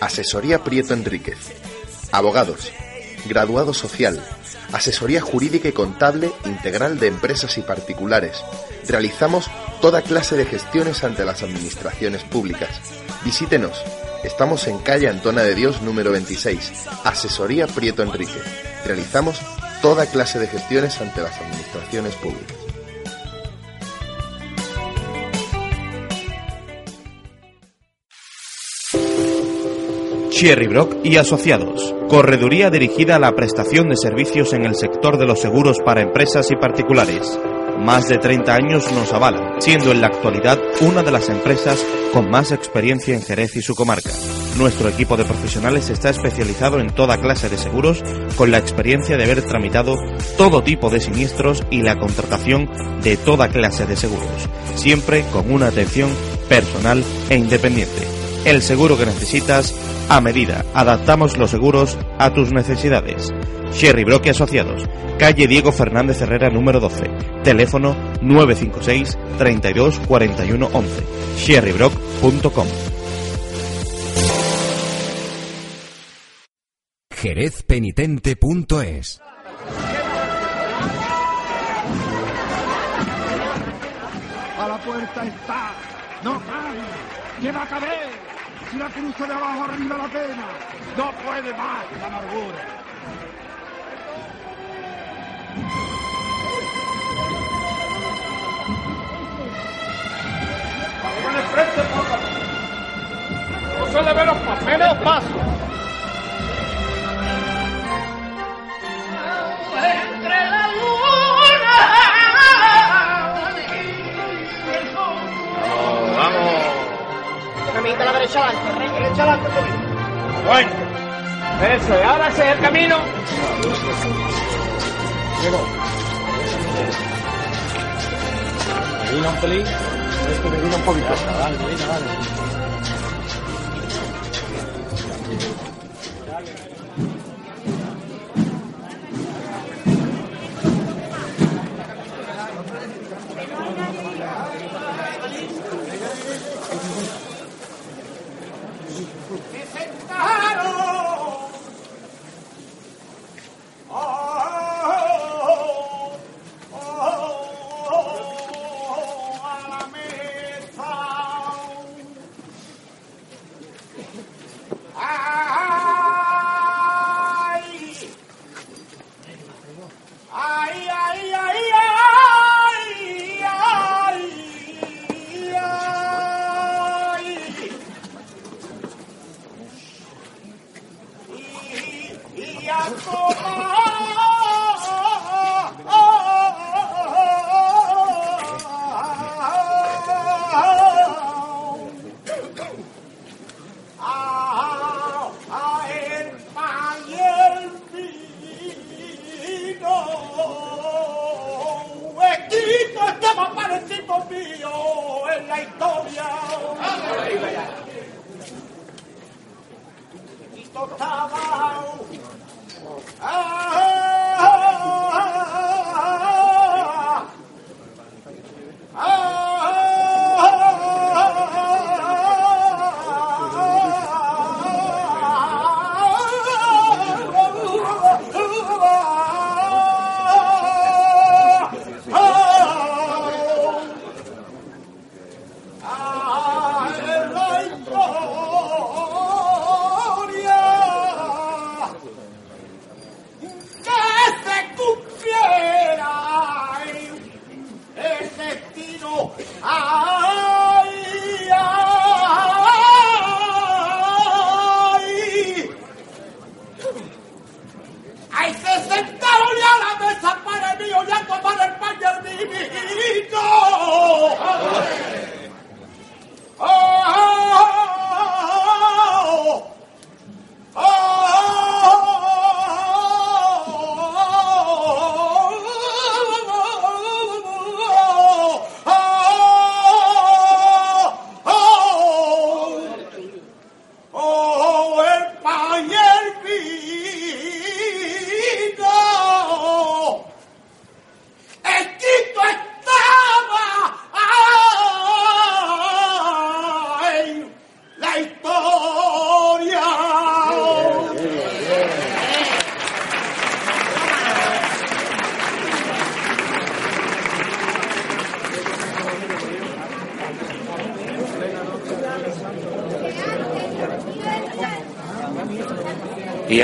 Asesoría Prieto Enríquez. Abogados. Graduado social. Asesoría jurídica y contable integral de empresas y particulares. Realizamos toda clase de gestiones ante las administraciones públicas. Visítenos. Estamos en calle Antona de Dios número 26. Asesoría Prieto Enríquez. Realizamos toda clase de gestiones ante las administraciones públicas. Cherry Brock y Asociados. Correduría dirigida a la prestación de servicios en el sector de los seguros para empresas y particulares. Más de 30 años nos avalan, siendo en la actualidad una de las empresas con más experiencia en Jerez y su comarca. Nuestro equipo de profesionales está especializado en toda clase de seguros, con la experiencia de haber tramitado todo tipo de siniestros y la contratación de toda clase de seguros, siempre con una atención personal e independiente. El seguro que necesitas a medida. Adaptamos los seguros a tus necesidades. Sherry Brock y Asociados, calle Diego Fernández Herrera número 12, teléfono 956 32 41 11, sherrybrock.com. jerezpenitente.es A la puerta está. No cabe. ¿Qué va a caber? Si la cruza de abajo arriba la pena. No puede más la amargura. Con el frente. No se le ve los papeles o pasos. Entre la Camita a la derecha adelante, rey. Derecha adelante, poquito. Bueno. Eso, y ahora ese es el camino. Llegó. Medina un pelín. Este medina un poquito. Dale, medina, dale.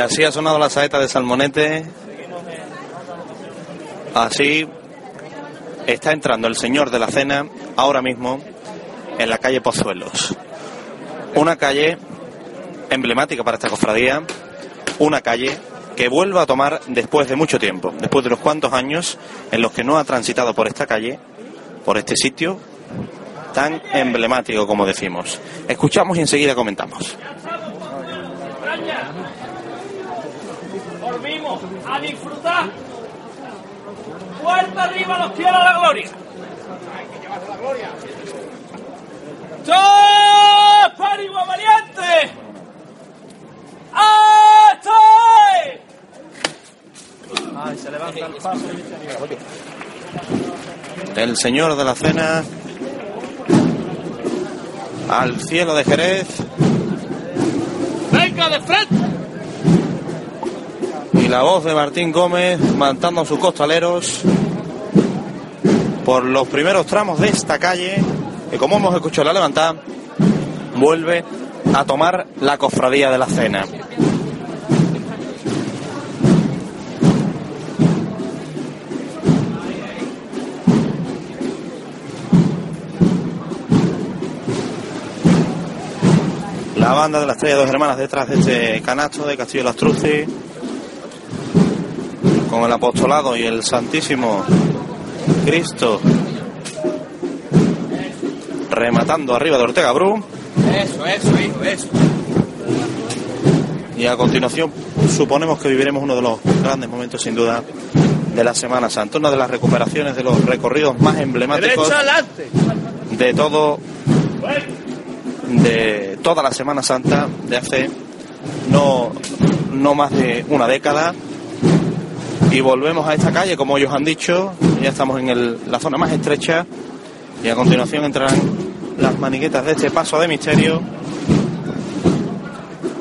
Así ha sonado la saeta de Salmonete. Así está entrando el señor de la cena ahora mismo en la calle Pozuelos. Una calle emblemática para esta cofradía, una calle que vuelve a tomar después de mucho tiempo, después de unos cuantos años en los que no ha transitado por esta calle, por este sitio tan emblemático como decimos. Escuchamos y enseguida comentamos. A disfrutar. Puerta arriba los quiero a la gloria. ¡Dos Parigua valiente! ¡Estoy! Ay, se levanta el paso El señor de la cena al cielo de Jerez. La voz de Martín Gómez mandando a sus costaleros por los primeros tramos de esta calle que como hemos escuchado la levantada vuelve a tomar la cofradía de la cena. La banda de las Estrella Dos Hermanas detrás de este canasto de Castillo de las Truces, con el apostolado y el Santísimo Cristo rematando arriba de Ortega Bru. Eso, eso, hijo, eso. Y a continuación suponemos que viviremos uno de los grandes momentos sin duda de la Semana Santa, una de las recuperaciones de los recorridos más emblemáticos de todo de toda la Semana Santa de hace no, no más de una década y volvemos a esta calle como ellos han dicho ya estamos en la zona más estrecha y a continuación entrarán las maniguetas de este paso de misterio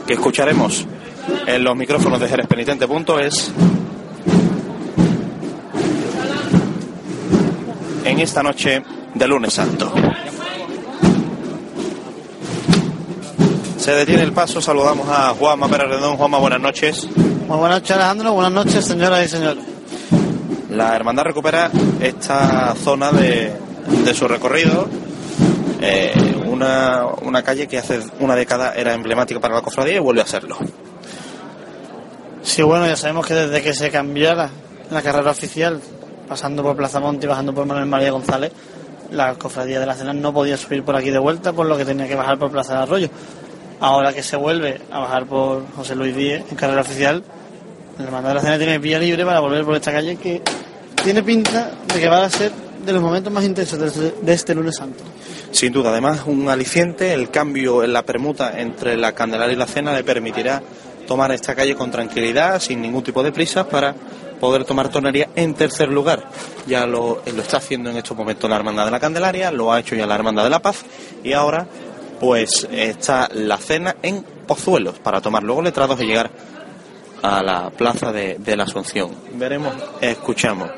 que escucharemos en los micrófonos de jerezpenitente.es en esta noche de lunes santo. Se detiene el paso, saludamos a Juanma Pérez Redón. Juanma, buenas noches. Muy buenas noches Alejandro, buenas noches señoras y señores. La hermandad recupera esta zona de, de su recorrido, eh, una, una calle que hace una década era emblemática para la cofradía y vuelve a serlo. Sí, bueno, ya sabemos que desde que se cambiara la carrera oficial, pasando por Plaza Monte y bajando por Manuel María González, la cofradía de la Cena no podía subir por aquí de vuelta, por lo que tenía que bajar por Plaza de Arroyo. Ahora que se vuelve a bajar por José Luis Díez en carrera oficial, la hermandad de la Cena tiene vía libre para volver por esta calle que tiene pinta de que va a ser de los momentos más intensos de este- de este lunes santo. Sin duda, además, un aliciente, el cambio en la permuta entre la Candelaria y la Cena le permitirá tomar esta calle con tranquilidad, sin ningún tipo de prisas, para poder tomar tonería en tercer lugar. Ya lo, lo está haciendo en estos momentos la Hermandad de la Candelaria, lo ha hecho ya la Hermandad de la Paz, y ahora, pues, está la Cena en Pozuelos, para tomar luego letrados y llegar a la plaza de, de la Asunción. Veremos, escuchamos.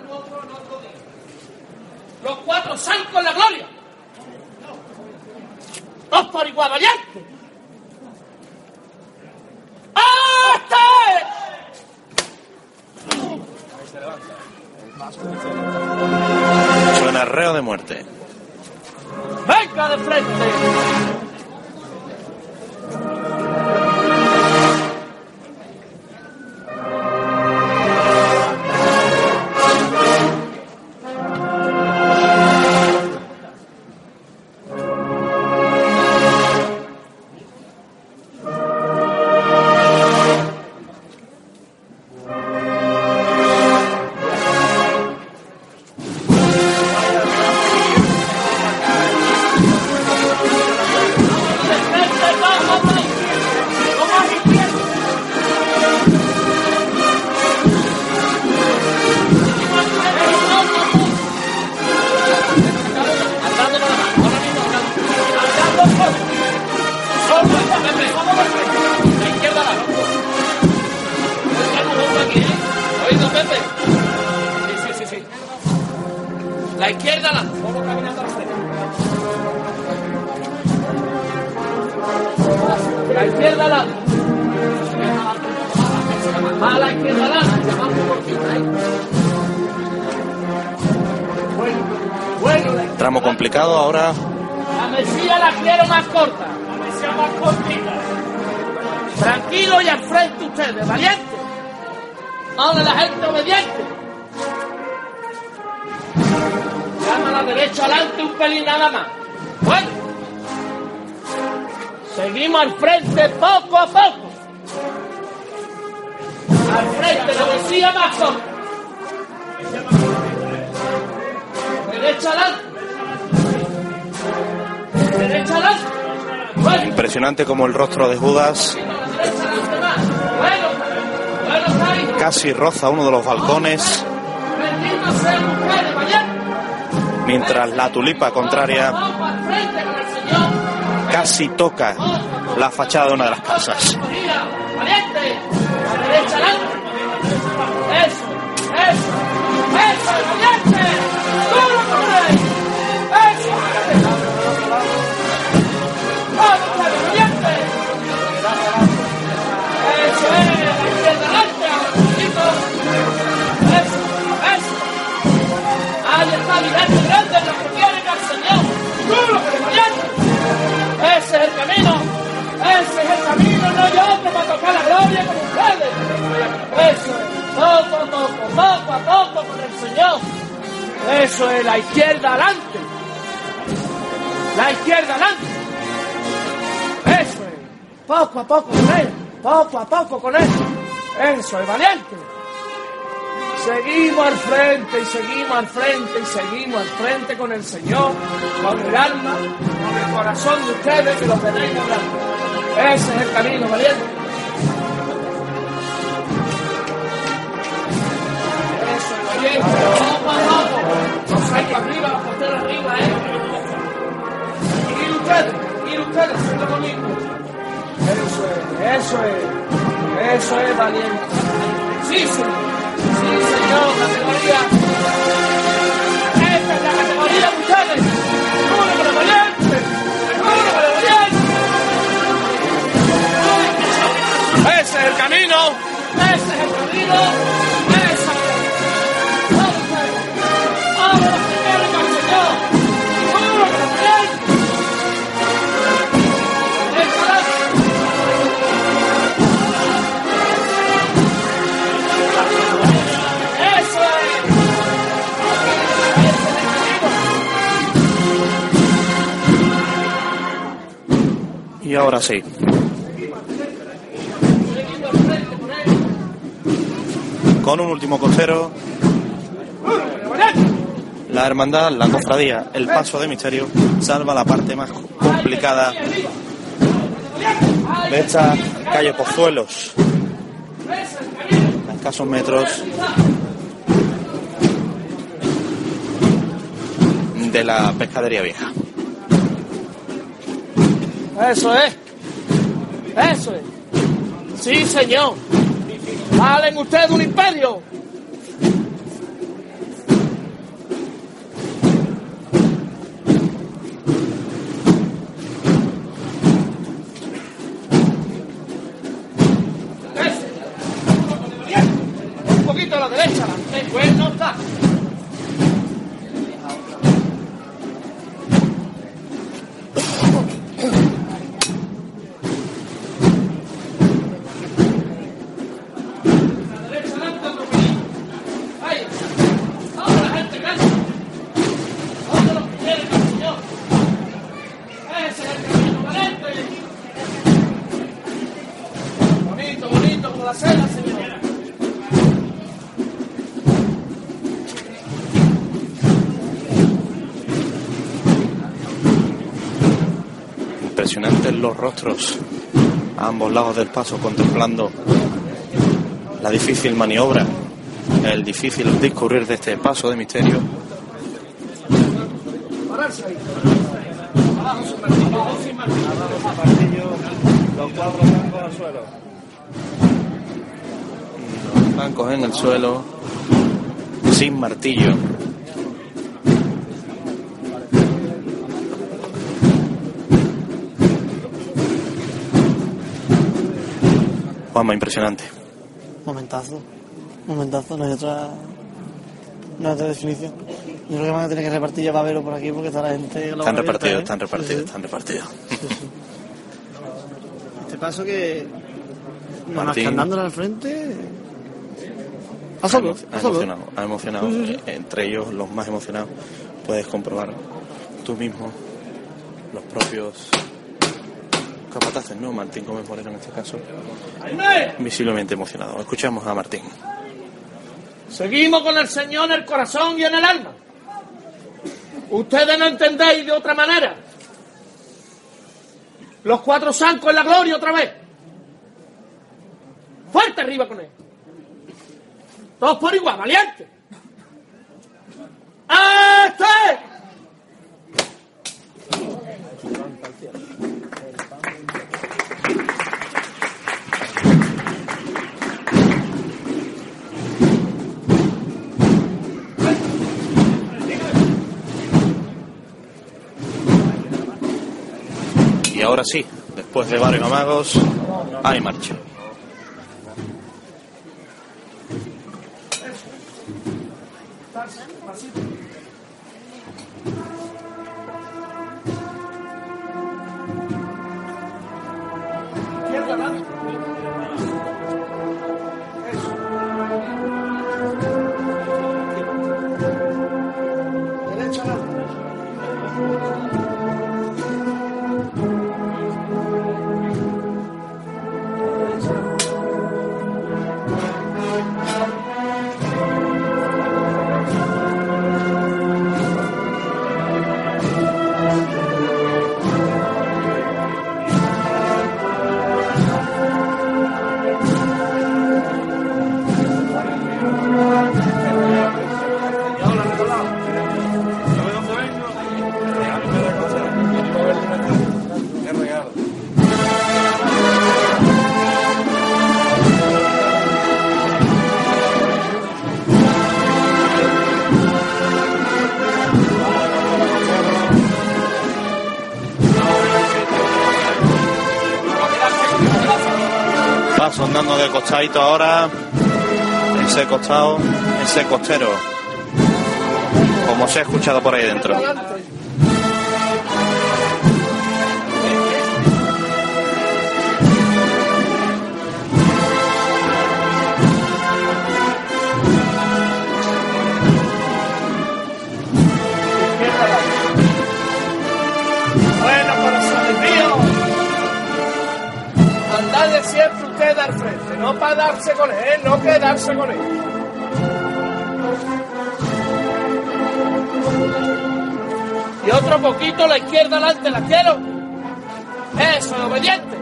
Los cuatro saltos en la gloria. Dos por igual valiente. ¡Este! Suena reo de muerte. ¡Venga de frente! La izquierda frente. La izquierda la Más a la izquierda adelante, más un poquito. Bueno, bueno, la Tramo complicado ahora. La mesilla la quiero más corta. La mesilla más cortita. Tranquilo y al frente ustedes, valientes. Ahora la gente obediente. Derecha adelante un pelín nada más. Bueno. Seguimos al frente poco a poco. Al frente, la mesilla más. Derecha adelante. Derecha adelante. Bueno. Impresionante como el rostro de Judas casi roza uno de los balcones, Bendito sea. Mientras la tulipa contraria casi toca la fachada de una de las casas. Otro para tocar la gloria como ustedes. Eso es. Poco a poco, poco a poco con el Señor. Eso es la izquierda adelante. La izquierda adelante. Eso es. Poco a poco con él. Poco a poco con él. Eso es valiente. Seguimos al frente y seguimos al frente y seguimos al frente con el Señor, con el alma, con el corazón de ustedes que lo tenéis hablando. Ese es el camino, valiente. Eso es valiente. Poco a poco. Los hay para arriba, los arriba, ¿eh? Ir ustedes, ir ustedes, siendo conmigo. Eso es, eso es, eso es valiente. Sí, señor. Sí, señor, categoría. Esta es la categoría ustedes. ¡Duro con el valiente! ¡Duro con el valiente! Ese es el camino. Ese es el camino. Y ahora sí, con un último costero, la hermandad, la cofradía, el paso de misterio, salva la parte más complicada de esta calle Pozuelos, a escasos metros de la pescadería vieja. Eso es. Eso es. Sí, señor. Valen ustedes un imperio. Los rostros a ambos lados del paso contemplando la difícil maniobra, el difícil discurrir de este paso de misterio. Los blancos en el suelo, sin martillo. Juanma, impresionante. Momentazo. Momentazo, no hay otra. No hay otra definición. Yo creo que van a tener que repartir ya babero por aquí porque está la gente. Están repartidos, están repartidos, están repartidos. Este paso que. Martín. están dándole al frente. A solo, ha solo. emocionado, ha emocionado. Eh, Entre ellos, los más emocionados, puedes comprobar tú mismo, los propios capataces, ¿no? Martín Gómez Moreno en este caso, visiblemente emocionado. Escuchamos a Martín. Seguimos con el Señor en el corazón y en el alma. Ustedes no entendéis de otra manera. Los cuatro zancos en la gloria otra vez. Fuerte arriba con él. Todos por igual, valiente. ¡Este! Ahora sí, después de varios amagos, hay marcha. Costadito ahora, ese costado, ese costero, como se ha escuchado por ahí dentro. No para darse con él, no quedarse con él. Y otro poquito la izquierda adelante, la quiero. Eso, obediente.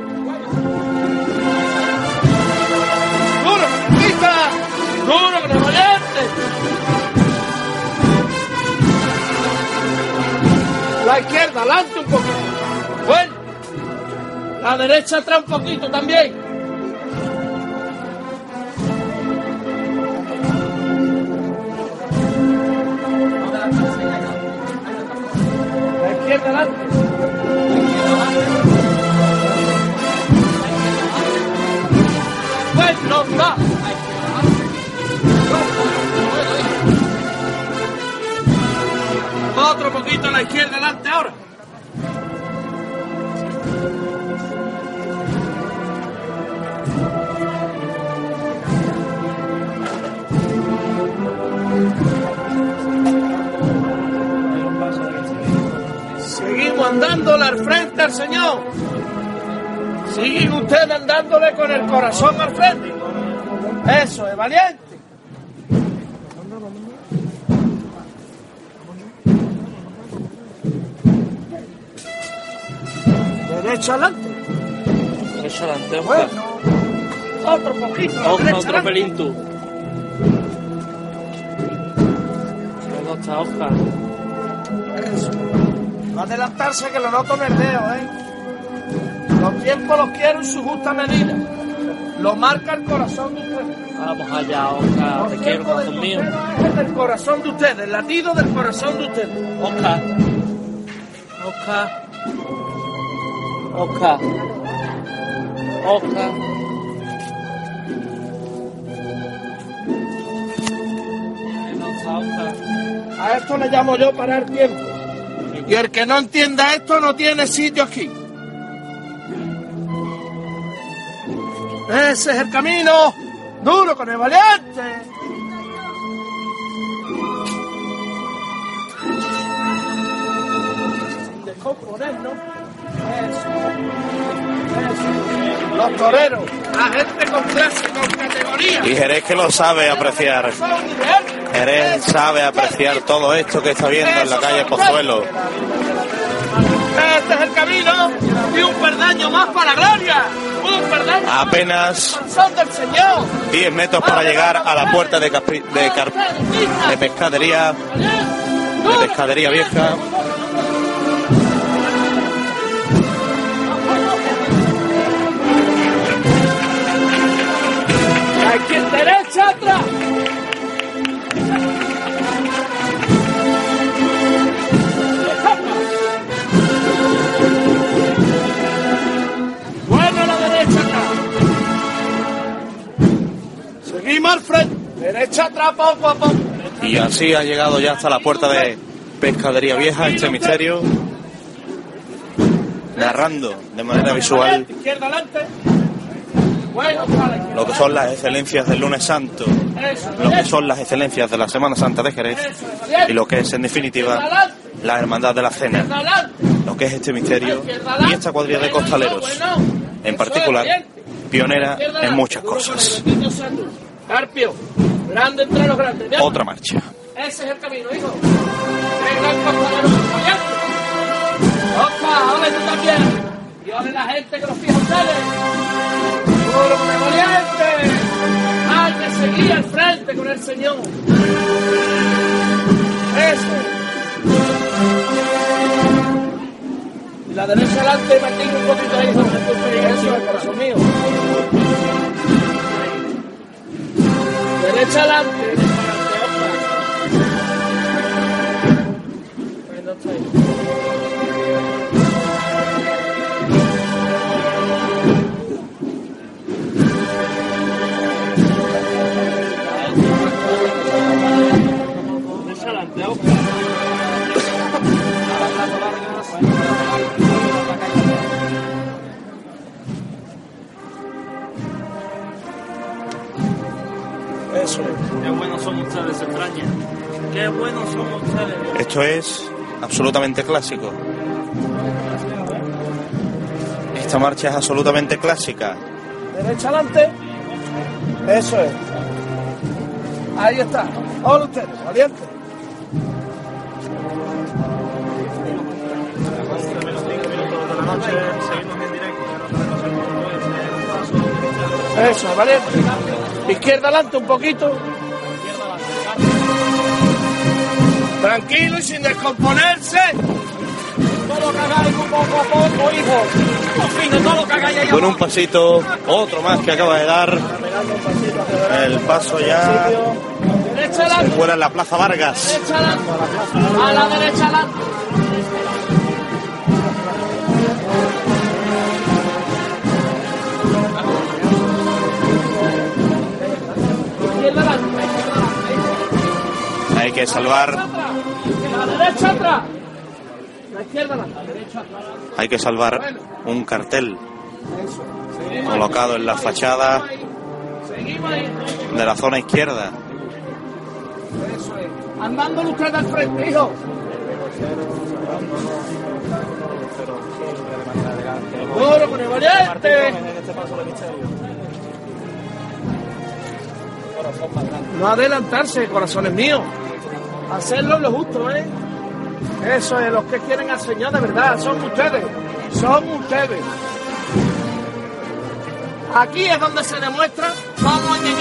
Duro, pista. Duro, con el obediente. La izquierda, adelante un poquito. Bueno. La derecha atrás un poquito también. Izquierda adelante. Bueno, va. Otro poquito a la izquierda adelante ahora. Seguimos andándole al frente al Señor. Siguen ustedes andándole con el corazón al frente. Eso es valiente. Derecho adelante. Derecho adelante, Bueno. Otro poquito. Derecha otro pelín está Oscar. Eso. Va a adelantarse que lo noto verdeo, ¿eh? Los tiempos los quiero en su justa medida. Lo marca el corazón de ustedes. Vamos allá, Oscar. Te quiero, corazón mío. Es el corazón de ustedes, el latido del corazón de ustedes. Oscar. Oscar. Oscar. Oscar. A esto le llamo yo parar tiempo. Y el que no entienda esto no tiene sitio aquí. Ese es el camino. Duro con el valiente. Descomponernos. Eso. Eso. Los toreros. La gente con clase, con categoría. Y Jerez que lo sabe apreciar. Jerez sabe apreciar todo esto que está viendo en la calle Pozuelo. Este es el camino y un perdaño más para la gloria. Un perdaño más Apenas para el son del Señor. 10 metros para llegar a la puerta de, Capri- de, Car- de pescadería de pescadería vieja. Izquierda, derecha, atrás. Frente. Derecha atrás. Y así ha llegado ya hasta la puerta de pescadería vieja este misterio. Narrando de manera visual lo que son las excelencias del lunes santo, lo que son las excelencias de la Semana Santa de Jerez y lo que es en definitiva la hermandad de la cena, lo que es este misterio y esta cuadrilla de costaleros, en particular pionera en muchas cosas. Carpio, grande entre los grandes. Otra marcha. Ese es el camino, hijo. El gran. Opa, ole tú también. Y ole la gente que los fija ustedes. Puro valiente. Hay que seguir al frente con el Señor. Eso. Y la derecha adelante, Martín, un poquito ahí. Eso es, corazón mío. Derecha adelante. Buenos son ustedes, extraña. Qué buenos son ustedes. Esto es absolutamente clásico. Esta marcha es absolutamente clásica. Derecha adelante. Eso es. Ahí está. Ahora ustedes, valiente. Eso, valiente. Izquierda adelante un poquito. Tranquilo y sin descomponerse. No lo cagáis poco a poco, hijo. Ahí Con un pasito, otro más que acaba de dar. El paso ya Derecha se fuera en la Plaza Vargas. A la derecha adelante. Hay que salvar, La derecha atrás. La izquierda adelante. Derecha atrás. hay que salvar un cartel colocado en la fachada de la zona izquierda. Eso es. Andándole usted al frente, hijo. Duro con el valiente. No adelantarse, corazones míos. Hacerlo lo justo, ¿eh? Eso es, los que quieren al Señor de verdad, son ustedes. Son ustedes. Aquí es donde se demuestra cómo hay que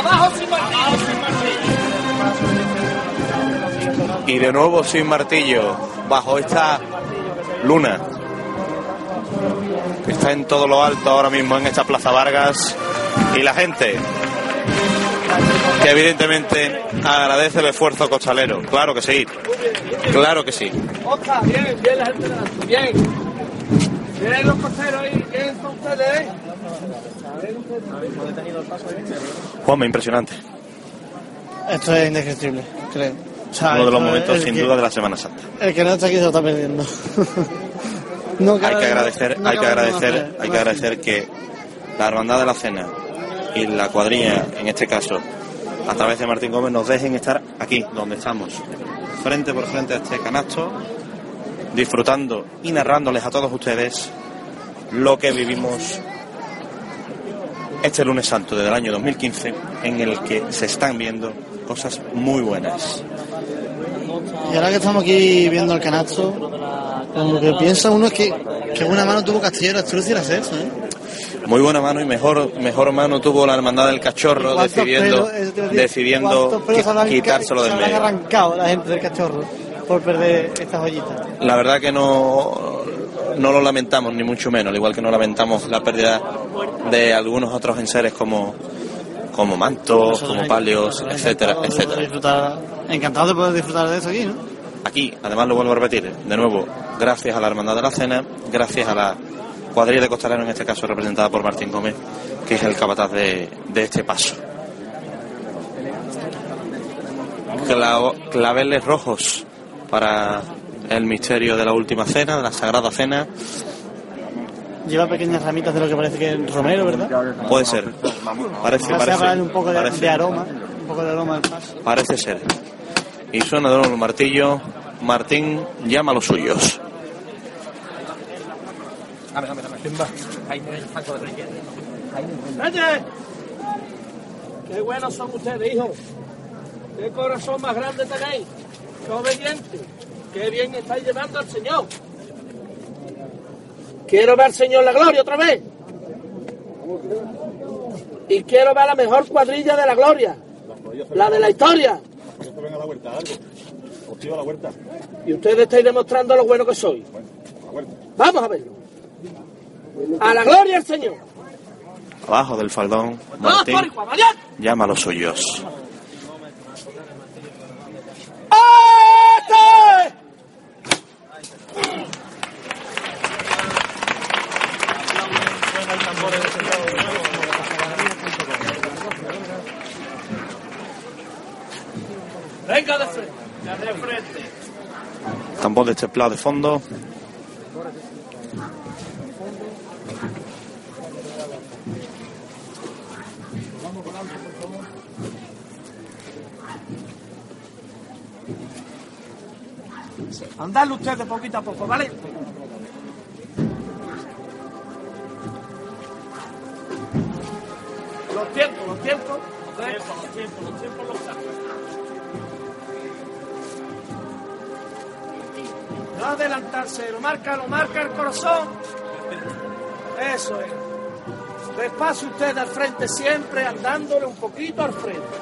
abajo sin martillo. Y de nuevo sin martillo, bajo esta luna que está en todo lo alto ahora mismo en esta Plaza Vargas. Y la gente que evidentemente agradece el esfuerzo costalero. Claro que sí, claro que sí. Bien, bien la gente bien. Bien los costeros ahí, bien son ustedes, ¿eh? Juanma, impresionante. Esto es indescriptible, creo. O sea, Uno de los momentos sin que- duda de la Semana Santa. El que no está aquí se lo está perdiendo. No Hay que agradecer, no hay que agradecer, hacer, hay que agradecer que la hermandad de la cena y la cuadrilla, en este caso, a través de Martín Gómez, nos dejen estar aquí, donde estamos, frente por frente a este canasto, disfrutando y narrándoles a todos ustedes lo que vivimos este lunes santo del año 2015, en el que se están viendo cosas muy buenas. Y ahora que estamos aquí viendo el canasto, lo que piensa uno es que, que buena mano tuvo Castillero Astruz y las eso, ¿eh? Muy buena mano y mejor, mejor mano tuvo la hermandad del cachorro ¿Cuántos decidiendo, pelos- decidiendo qui- quitárselo de se en habrán medio. arrancado la gente del cachorro por perder esta joyita. La verdad que no, no lo lamentamos, ni mucho menos, al igual que no lamentamos la pérdida de algunos otros enseres como, como mantos, como palios, etcétera, etcétera. Encantado de poder disfrutar de eso aquí, ¿no? Aquí, además lo vuelvo a repetir, de nuevo, gracias a la Hermandad de la Cena, gracias a la cuadrilla de costalero, en este caso representada por Martín Gómez, que es el capataz de, de este paso. Claveles rojos para el misterio de la última cena, de la Sagrada Cena. Lleva pequeñas ramitas de lo que parece que es romero, ¿verdad? Puede ser. Parece, parece, un poco de, parece. de aroma, un poco de aroma al paso. Parece ser. Y suena de nuevo el martillo. Martín llama a los suyos. ¡Qué buenos son ustedes, hijos! ¡Qué corazón más grande tenéis! ¡Qué obediente! ¡Qué bien estáis llevando al Señor! Quiero ver al Señor la gloria otra vez. Y quiero ver la mejor cuadrilla de la gloria. La de la historia. Y ustedes estáis demostrando lo bueno que soy. Vamos a verlo. A la gloria al Señor. Abajo del faldón, ¡Vamos Martín llama a los suyos. ¡Este! Venga de frente. De frente. Tambor de templado de fondo. Andadle ustedes poquito a poco, ¿vale? Los tiempos, los tiempos. Los tiempos, los tiempos, los tiempos los saco. No adelantarse, lo marca, lo marca el corazón. Eso es. Despacio usted al frente siempre, andándole un poquito al frente.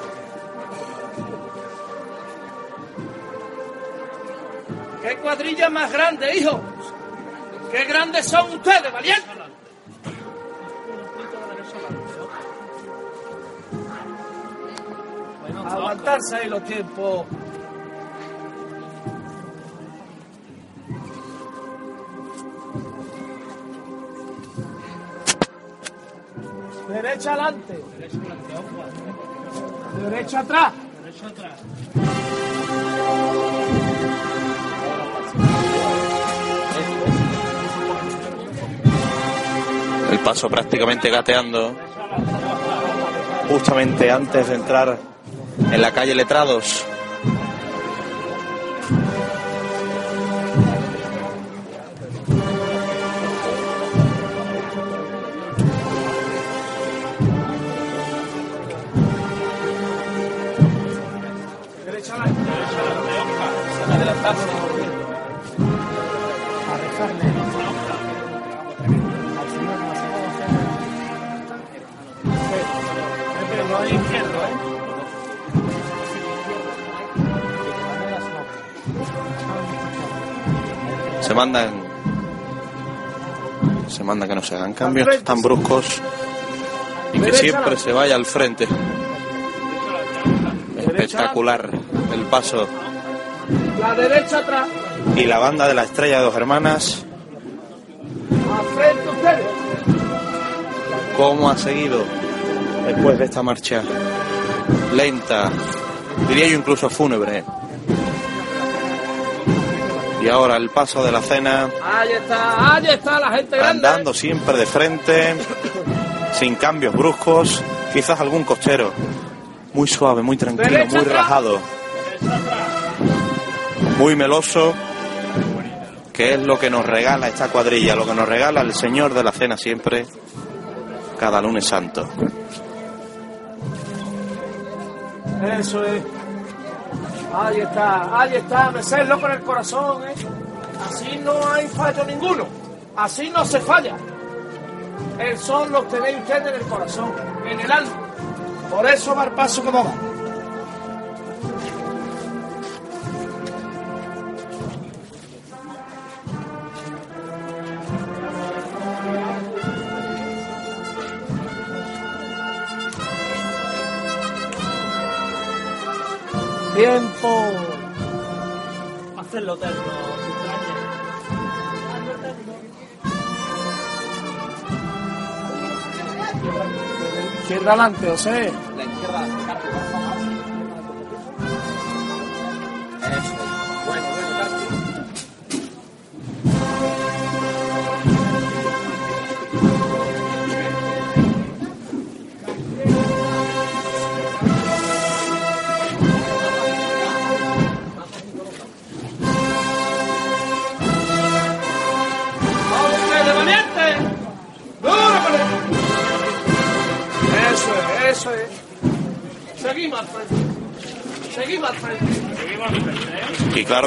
¡Qué cuadrilla más grande, hijo! ¡Qué grandes son ustedes, valientes! Aguantarse ahí los tiempos. Derecha adelante. Derecha atrás. Derecha atrás. El paso prácticamente gateando. Justamente antes de entrar en la calle Letrados. Mandan. Se manda que no se hagan cambios tan bruscos y que siempre se vaya al frente. Espectacular el paso La derecha atrás. y la banda de la estrella de dos hermanas. ¿Cómo ha seguido después de esta marcha lenta? Diría yo incluso fúnebre. Y ahora el paso de la cena, Ahí está, ahí está la gente grande. andando siempre de frente, sin cambios bruscos, quizás algún cochero. Muy suave, muy tranquilo, Derecha muy atrás. relajado. Muy meloso, que es lo que nos regala esta cuadrilla, lo que nos regala el Señor de la Cena siempre, cada lunes santo. Eso es. Ahí está, ahí está, mecerlo con el corazón, ¿eh? Así no hay fallo ninguno. Así no se falla. El sol lo tenéis ustedes en el corazón, en el alma. Por eso va paso como. Adelante, José.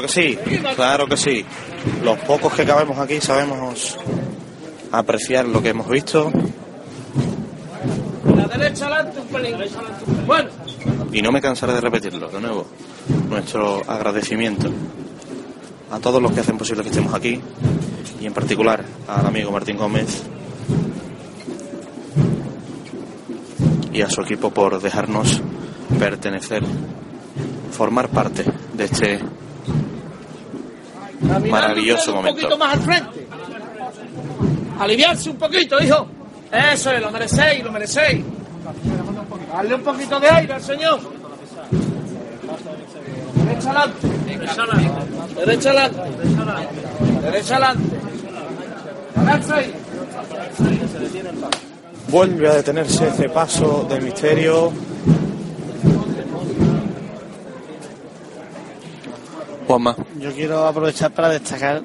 Que sí, claro que sí. Los pocos que cabemos aquí sabemos apreciar lo que hemos visto La derecha adelante, un pelín. Bueno, y no me cansaré de repetirlo de nuevo. Nuestro agradecimiento a todos los que hacen posible que estemos aquí y en particular al amigo Martín Gómez y a su equipo por dejarnos pertenecer, formar parte de este Maravilloso momento. Un poquito más al frente. Aliviarse un poquito, hijo. Eso es, lo merecéis, lo merecéis. Darle un poquito de aire al señor. Derecha adelante. Derecha adelante. Derecha adelante. Adelante ahí. Vuelve a detenerse ese paso de misterio. Juanma, Yo quiero aprovechar para destacar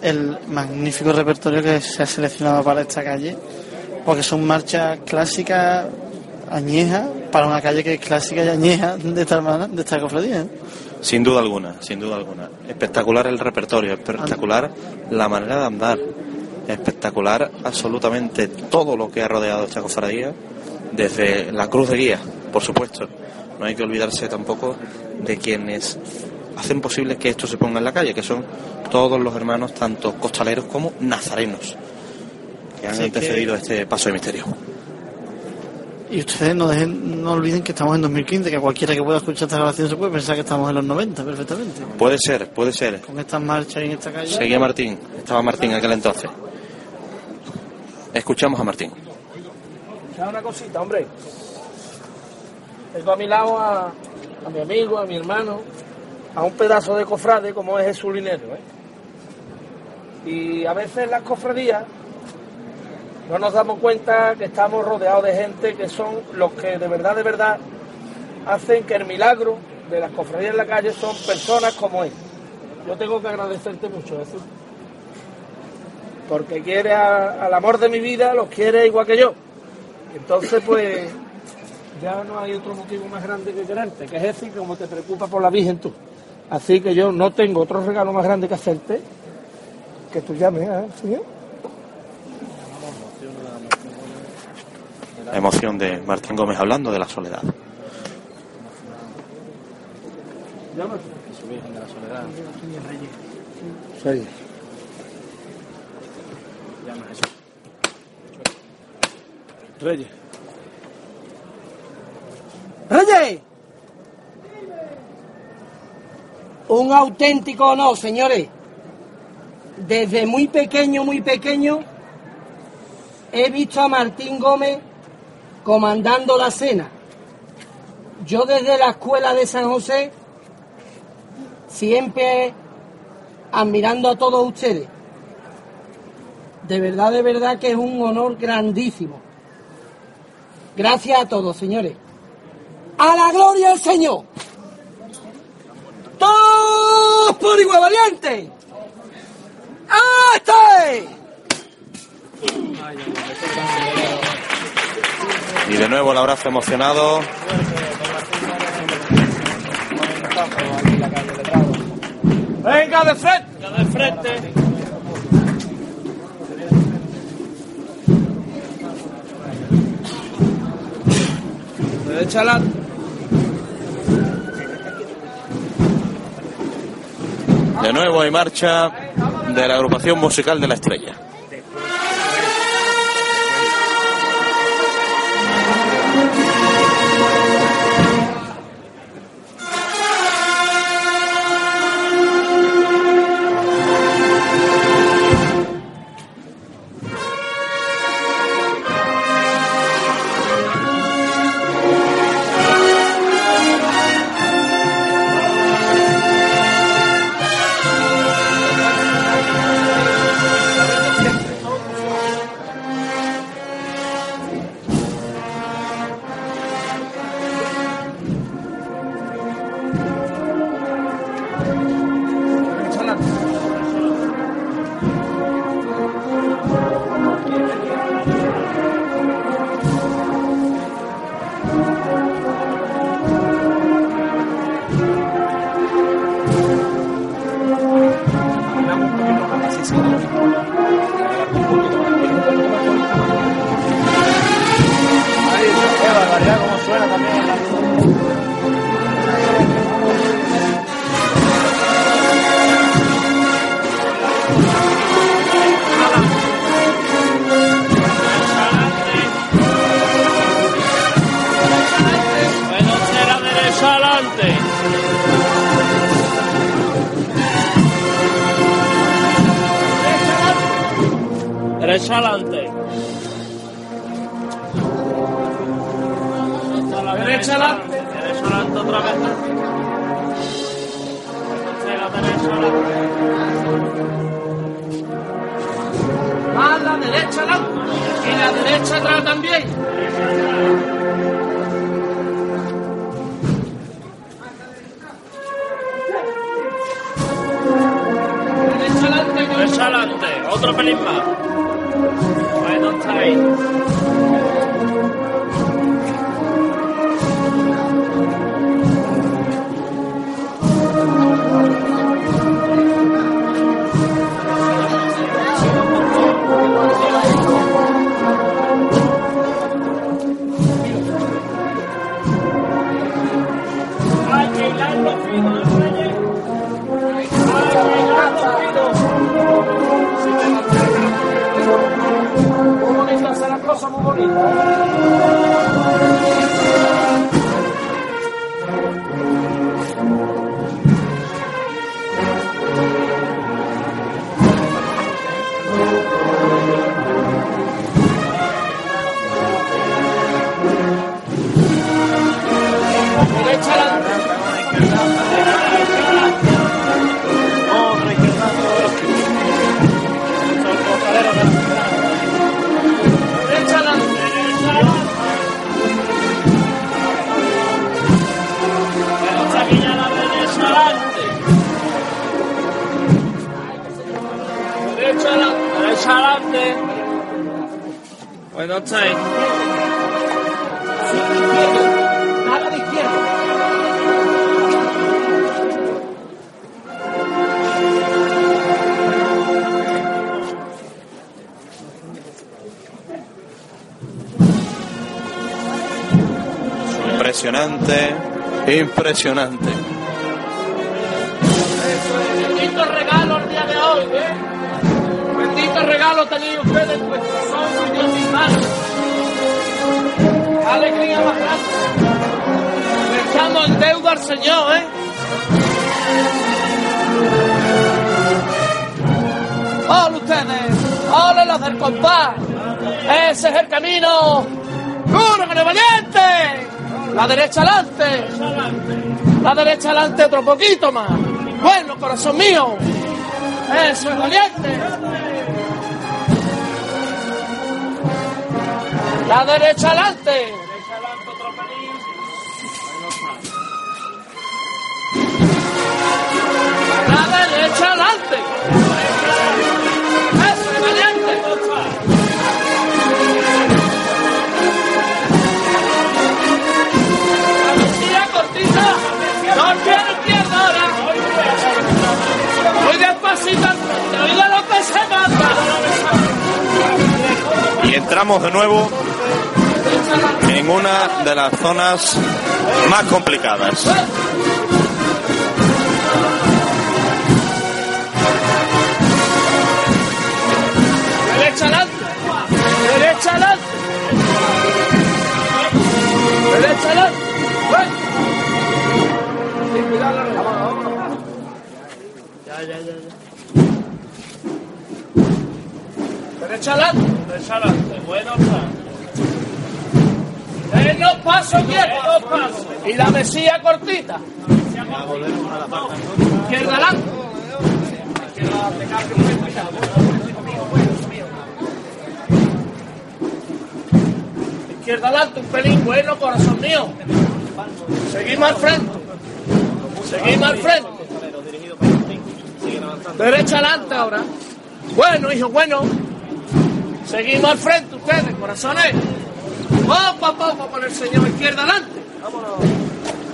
el magnífico repertorio que se ha seleccionado para esta calle, porque son marchas clásicas, añejas, para una calle que es clásica y añeja de esta hermana, de esta cofradía. ¿eh? sin duda alguna, sin duda alguna. Espectacular el repertorio, espectacular la manera de andar, espectacular absolutamente todo lo que ha rodeado esta cofradía, desde la cruz de guía, por supuesto. No hay que olvidarse tampoco de quienes hacen posible que esto se ponga en la calle, que son todos los hermanos, tanto costaleros como nazarenos, que han Así que- antecedido este paso de misterio. Y ustedes no, dejen, no olviden que estamos en 2015, que cualquiera que pueda escuchar esta grabación se puede pensar que estamos en los 90 perfectamente. Puede ser, puede ser. Con estas marchas y en esta calle. Seguía Martín, estaba Martín en aquel entonces. Escuchamos a Martín. Una cosita, hombre. Tengo a mi lado a, a mi amigo, a mi hermano, a un pedazo de cofrade como es Jesús Linero. ¿eh? Y a veces las cofradías no nos damos cuenta que estamos rodeados de gente que son los que de verdad, de verdad hacen que el milagro de las cofradías en la calle son personas como él. Yo tengo que agradecerte mucho, Jesús. Porque quiere al amor de mi vida, los quiere igual que yo. Entonces, pues, ya no hay otro motivo más grande que quererte, que es ese, como te preocupa por la Virgen tú. Así que yo no tengo otro regalo más grande que hacerte que tú llames al Señor. La emoción de Martín Gómez hablando de la soledad. Sí. Reyes. ¡Reyes! Un auténtico honor, señores. Desde muy pequeño, muy pequeño, he visto a Martín Gómez comandando la cena. Yo desde la escuela de San José, siempre admirando a todos ustedes. De verdad, de verdad que es un honor grandísimo. Gracias a todos, señores. ¡A la gloria del Señor! ¡Todos por igual valiente! Y de nuevo el abrazo emocionado. Venga de frente. Venga de frente. Derecha. De nuevo hay marcha de la agrupación musical de la estrella. Impresionante. Bendito regalo el día de hoy, ¿eh? Bendito regalo tenéis ustedes en vuestros ojos y Dios. Qué alegría más grande. Le echamos en deuda al Señor, ¿eh? ¡Hola ustedes! ¡Hola los del compás! ¡Ese es el camino! ¡Duro valiente! La derecha adelante. La derecha adelante otro poquito más. Bueno, corazón mío. Eso es valiente. La derecha adelante. Y entramos de nuevo en una de las zonas más complicadas. Derecha adelante. Derecha adelante. Derecha adelante. Ya, ya, ya, ya. Derecha adelante. Derecha adelante. Bueno plan. Menos paso quieto. Dos pasos. Y la mesilla cortita. Izquierda adelante. Izquierda adelante. cambio, muy cuidado. Izquierda adelante, un pelín bueno, corazón mío. Seguimos al frente. Seguimos al frente. Derecha adelante ahora. Bueno, hijo, bueno. Seguimos al frente ustedes, corazones. A poco con el señor. Izquierda adelante.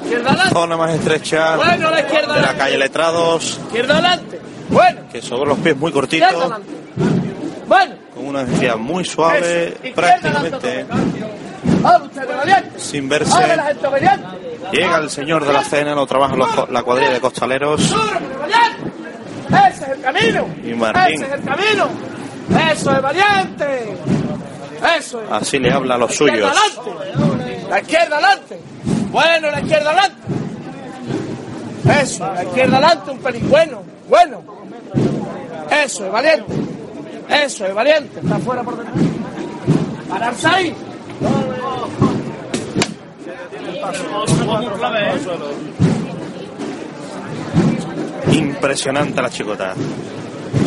Izquierda adelante. Zona más estrecha Bueno, la izquierda de la calle Letrados, Izquierda adelante. Bueno, que sobre los pies muy izquierda cortitos, adelante. Bueno, con una velocidad muy suave. Izquierda prácticamente sin verse. Llega el señor de la cena, lo trabaja los la cuadrilla de costaleros. Ese es el camino. Y Martín. Ese es el camino. Eso es valiente. Eso es. Así le habla a los La izquierda suyos. adelante. La izquierda adelante. Bueno, la izquierda adelante. Eso, la izquierda adelante, un pelín. Bueno, bueno. Eso es valiente. Eso es valiente. Está fuera por detrás. Pararse ahí. Impresionante la chicota.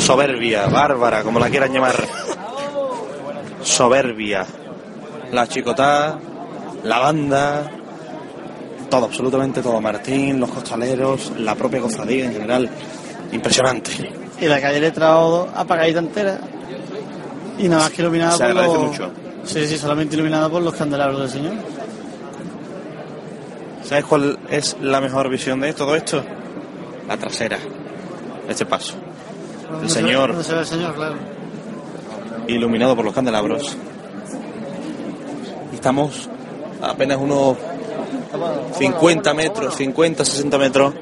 Soberbia, bárbara, como la quieran llamar. Soberbia. La chicota, la banda, todo, absolutamente todo. Martín, los costaleros, la propia cofradía en general. Impresionante. Y la calle Letrado apagadita entera. Y nada más que iluminada Se por agradece los... mucho. Sí, sí, solamente iluminada por los candelabros del Señor. ¿Sabes cuál es la mejor visión de todo esto? La trasera. Este paso. Donde se ve- Señor. donde se ve el Señor, claro. iluminado por los candelabros. Estamos a apenas unos 50 metros, 50, 60 metros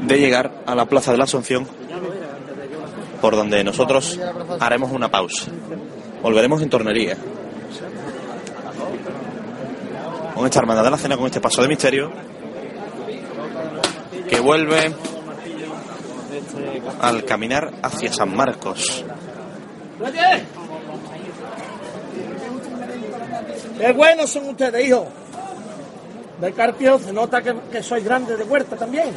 de llegar a la Plaza de la Asunción, por donde nosotros haremos una pausa. Volveremos en tornería. Con esta hermandad de la cena, con este paso de misterio, que vuelve al caminar hacia San Marcos. Qué buenos son ustedes, hijo. De Carpio se nota que, que sois grandes de huerta también.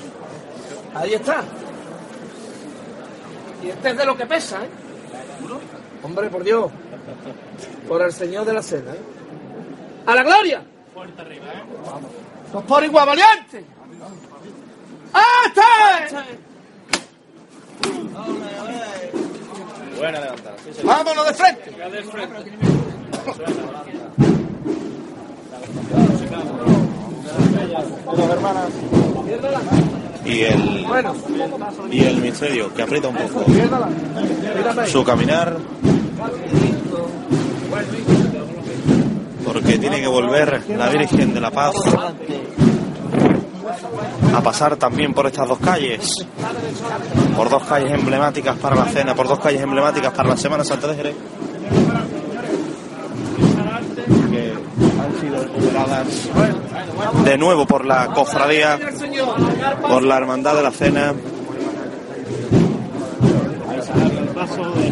Ahí está. Y este es de lo que pesa, ¿eh? Hombre, por Dios. Por el Señor de la Cena, ¿eh? ¡A la gloria! Fuerte arriba, ¿eh? Pues por igual valiente. ¡Este! Buena levantada. ¡Vámonos de frente! Y el, Bueno, y el misterio, que aprieta un poco su caminar. Porque tiene que volver la Virgen de la Paz a pasar también por estas dos calles, por dos calles emblemáticas para la cena, por dos calles emblemáticas para la Semana Santa de Jerez, que han sido recuperadas de nuevo por la cofradía, por la hermandad de la cena. Ahí se abre el paso de,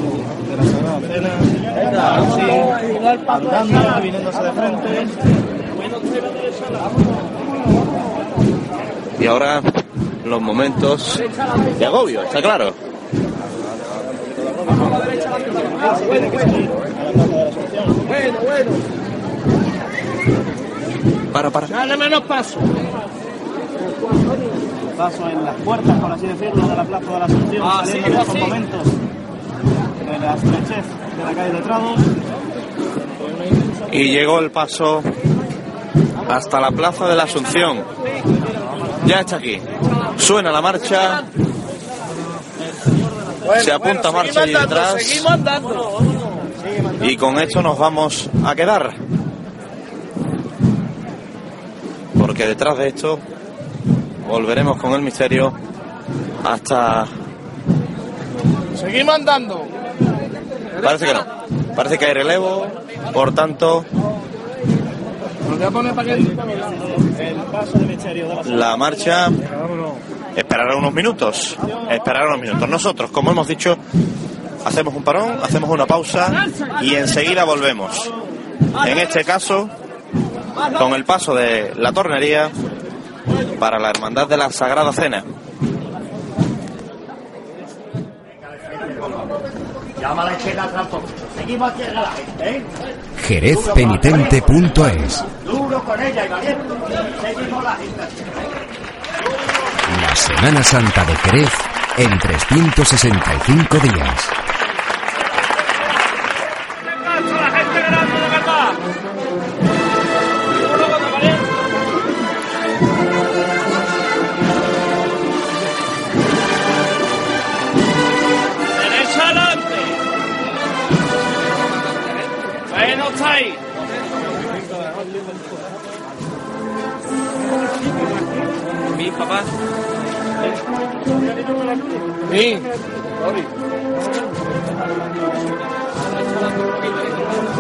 de la Sagrada Cena, así, andando, viniéndose de frente. Y ahora los momentos de agobio, está claro. Bueno, bueno. Para, para. Dale menos paso. Paso en las puertas, por así decirlo, de la Plaza de la Asunción, Ah, saliendo sí, de estos sí. momentos de la estrechez de la calle de Trados. Y llegó el paso hasta la Plaza de la Asunción. Ya está aquí. Suena la marcha. Se apunta marcha allí detrás. Seguimos andando. Y con esto nos vamos a quedar. Porque detrás de esto volveremos con el misterio hasta... Seguimos andando. Parece que no. Parece que hay relevo. Por tanto, la marcha esperará unos minutos. Esperará unos minutos. Nosotros, como hemos dicho, hacemos un parón, hacemos una pausa y enseguida volvemos. En este caso, con el paso de la tornería para la Hermandad de la Sagrada Cena. Llama la. Seguimos aquí a la gente, ¿eh? jerezpenitente.es Duro con ella y valiente. Seguimos la gente. La Semana Santa de Jerez en 365 días. Papá. Sí.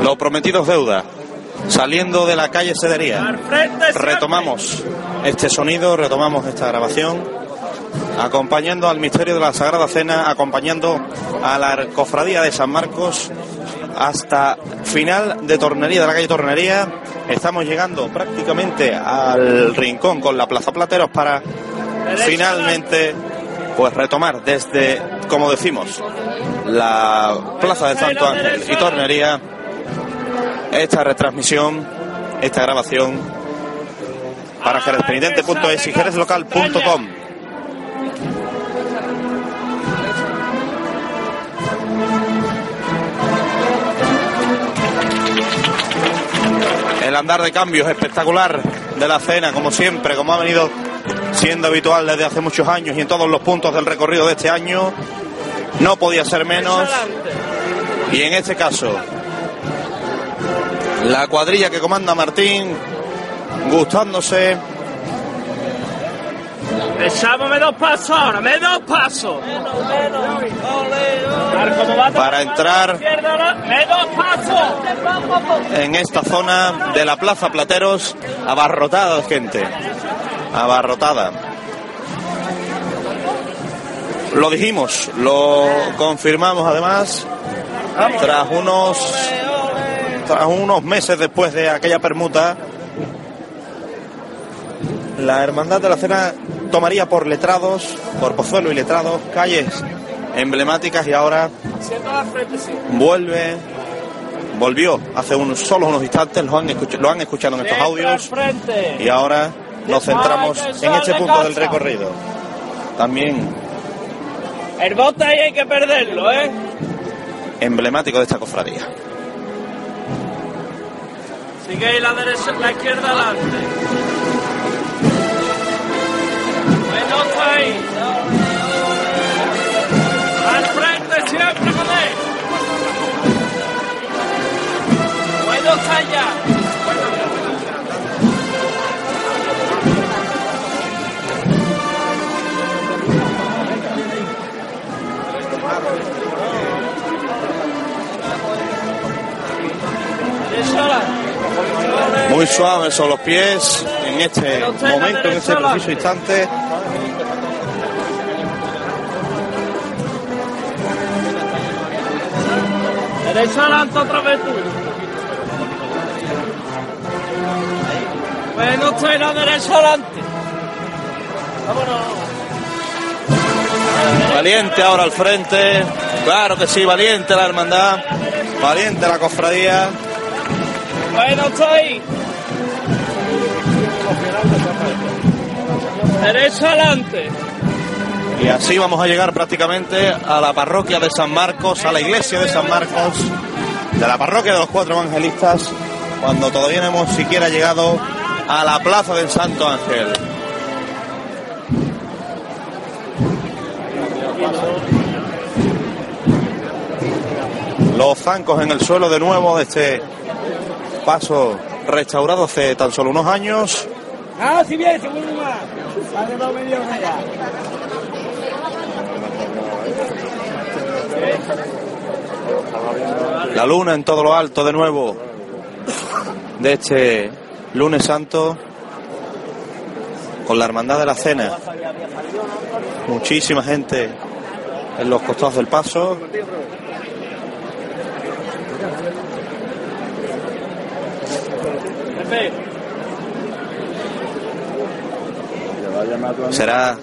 Lo prometido es deuda. Saliendo de la calle siempre. Retomamos este sonido, retomamos esta grabación, acompañando al misterio de la Sagrada Cena, acompañando a la cofradía de San Marcos hasta final de Tornería, de la calle Tornería. Estamos llegando prácticamente al rincón con la Plaza Plateros para finalmente pues retomar desde, como decimos, la Plaza del Santo Ángel y Tornería esta retransmisión, esta grabación para jerezpenitente.es y jerezlocal.com. El andar de cambios espectacular de la cena, como siempre, como ha venido siendo habitual desde hace muchos años y en todos los puntos del recorrido de este año. No podía ser menos. Y en este caso, la cuadrilla que comanda Martín, gustándose Echámosme dos pasos ahora, me dos pasos. Para entrar me dos pasos. en esta zona de la Plaza Plateros, abarrotada de gente, abarrotada. Lo dijimos, lo confirmamos además, tras unos, tras unos meses después de aquella permuta, la Hermandad de la Cena tomaría por letrados, por Pozuelo y letrados, calles emblemáticas y ahora vuelve, volvió hace unos, solo unos instantes, lo han, escuch- lo han escuchado en estos audios y ahora nos centramos en este punto del recorrido. También El bote ahí hay que perderlo, ¿eh? emblemático de esta cofradía. Sigue ahí la derecha, la izquierda adelante. Muy suaves son los pies en este momento, en este preciso instante. Derecha adelante. Bueno, usted la derecha adelante. Vámonos. Valiente ahora al frente. Claro que sí, valiente la hermandad. Valiente la cofradía. Bueno, ahí. Derecha adelante. Y así vamos a llegar prácticamente a la parroquia de San Marcos, a la iglesia de San Marcos, de la parroquia de los cuatro evangelistas, cuando todavía no hemos siquiera llegado a la plaza del Santo Ángel. Los zancos en el suelo de nuevo de este paso restaurado hace tan solo unos años. Ah, si bien, más. Allá. La luna en todo lo alto de nuevo de este lunes santo con la hermandad de la cena. Muchísima gente en los costados del paso. Será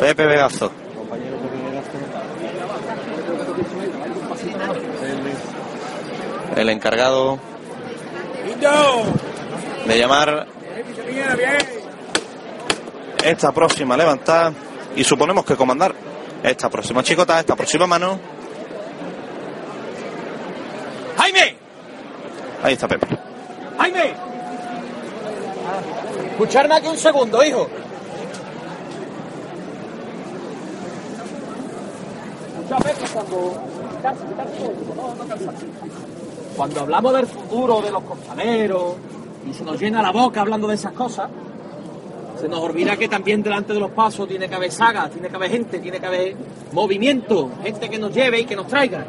Pepe Vegazo. El encargado de llamar esta próxima levantada y suponemos que comandar esta próxima chicota, esta próxima mano. ¡Jaime! Ahí está Pepe. ¡Jaime! Escucharme aquí un segundo, hijo. Muchas veces cuando... Cuando hablamos del futuro de los costaleros y se nos llena la boca hablando de esas cosas, se nos olvida que también delante de los pasos tiene que haber sagas, tiene que haber gente, tiene que haber movimiento, gente que nos lleve y que nos traiga.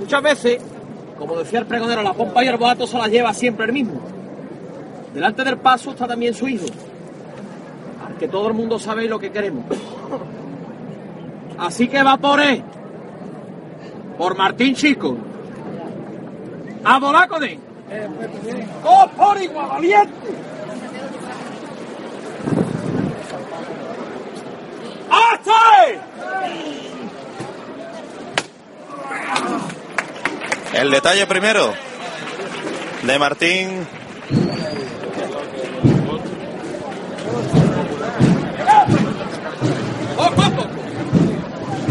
Muchas veces, como decía el pregonero, la pompa y el boato se las lleva siempre el mismo. Delante del paso está también su hijo, al que todo el mundo sabe lo que queremos. Así que va por por Martín Chico, a él. ¡Oh, por igual, valiente! ¡Hasta! El detalle primero de Martín.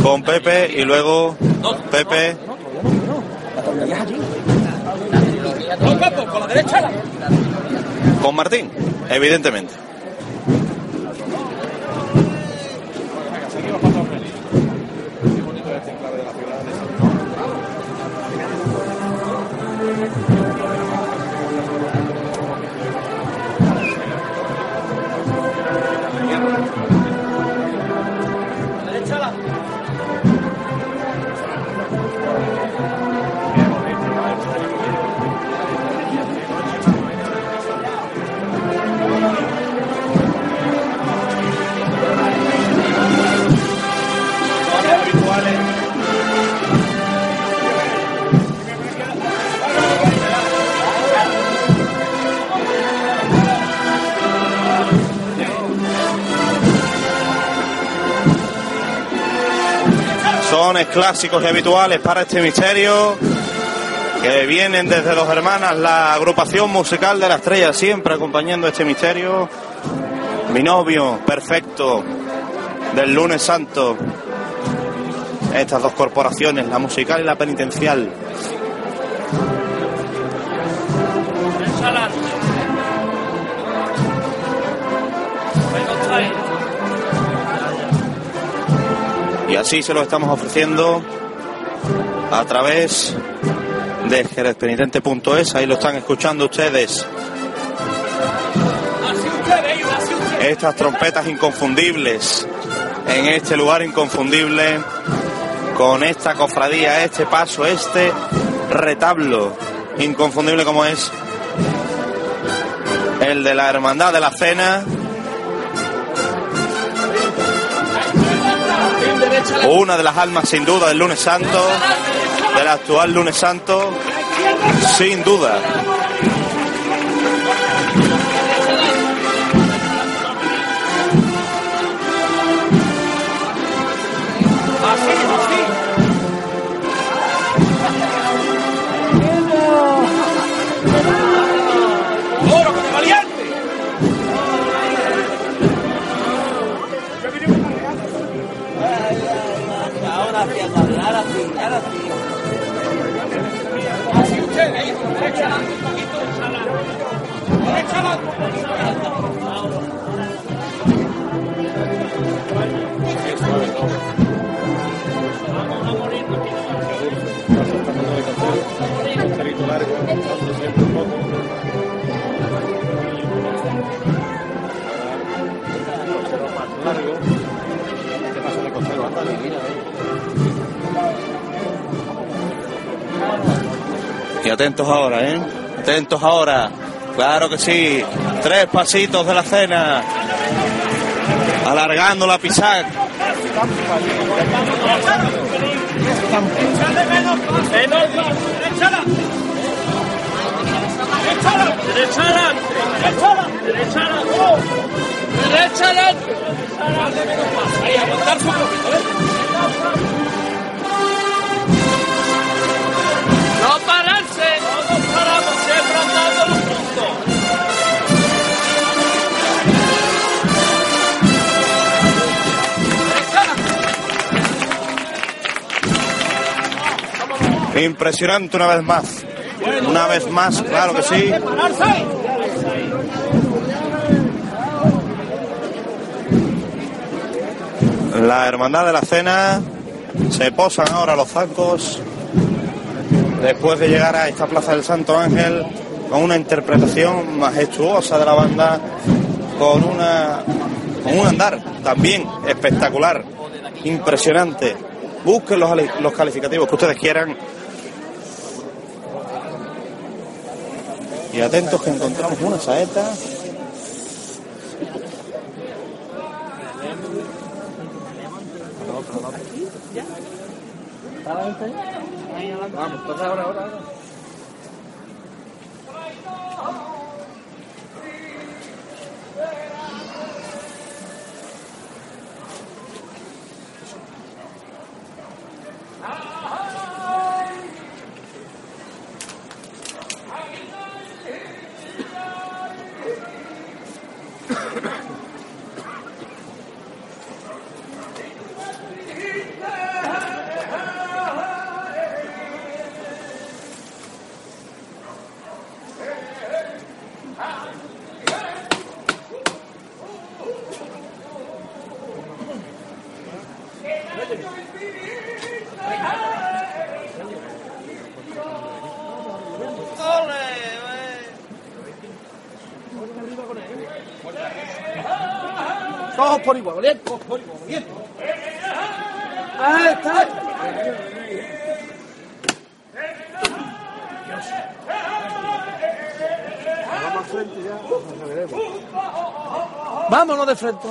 Con Pepe y luego Pepe Con Martín, evidentemente. Clásicos y habituales para este misterio que vienen desde dos hermanas, la agrupación musical de la estrella, siempre acompañando este misterio. Mi novio perfecto del lunes santo. Estas dos corporaciones, la musical y la penitencial. Así se lo estamos ofreciendo a través de jerezpenitente.es. Ahí lo están escuchando ustedes. Estas trompetas inconfundibles en este lugar inconfundible, con esta cofradía, este paso, este retablo inconfundible como es el de la Hermandad de la Cena. Una de las almas sin duda del lunes santo, del actual lunes santo, sin duda. Ustedes, hijo, derecha adelante un poquito, derecha Atentos ahora, ¿eh? Atentos ahora. Claro que sí. Tres pasitos de la cena. Alargando la pisac. Derecha adelante. Ahí, poquito, ¿eh? Pararse, no nos paramos, siempre andando los puntos. Impresionante una vez más. Una vez más, claro que sí. La hermandad de la cena se posan ahora los zancos después de llegar a esta plaza del Santo Ángel con una interpretación majestuosa de la banda, con una con un andar también espectacular, impresionante. Busquen los, los calificativos que ustedes quieran. Y atentos que encontramos una saeta. Vamos, pues ahora, ahora, ahora. De frente.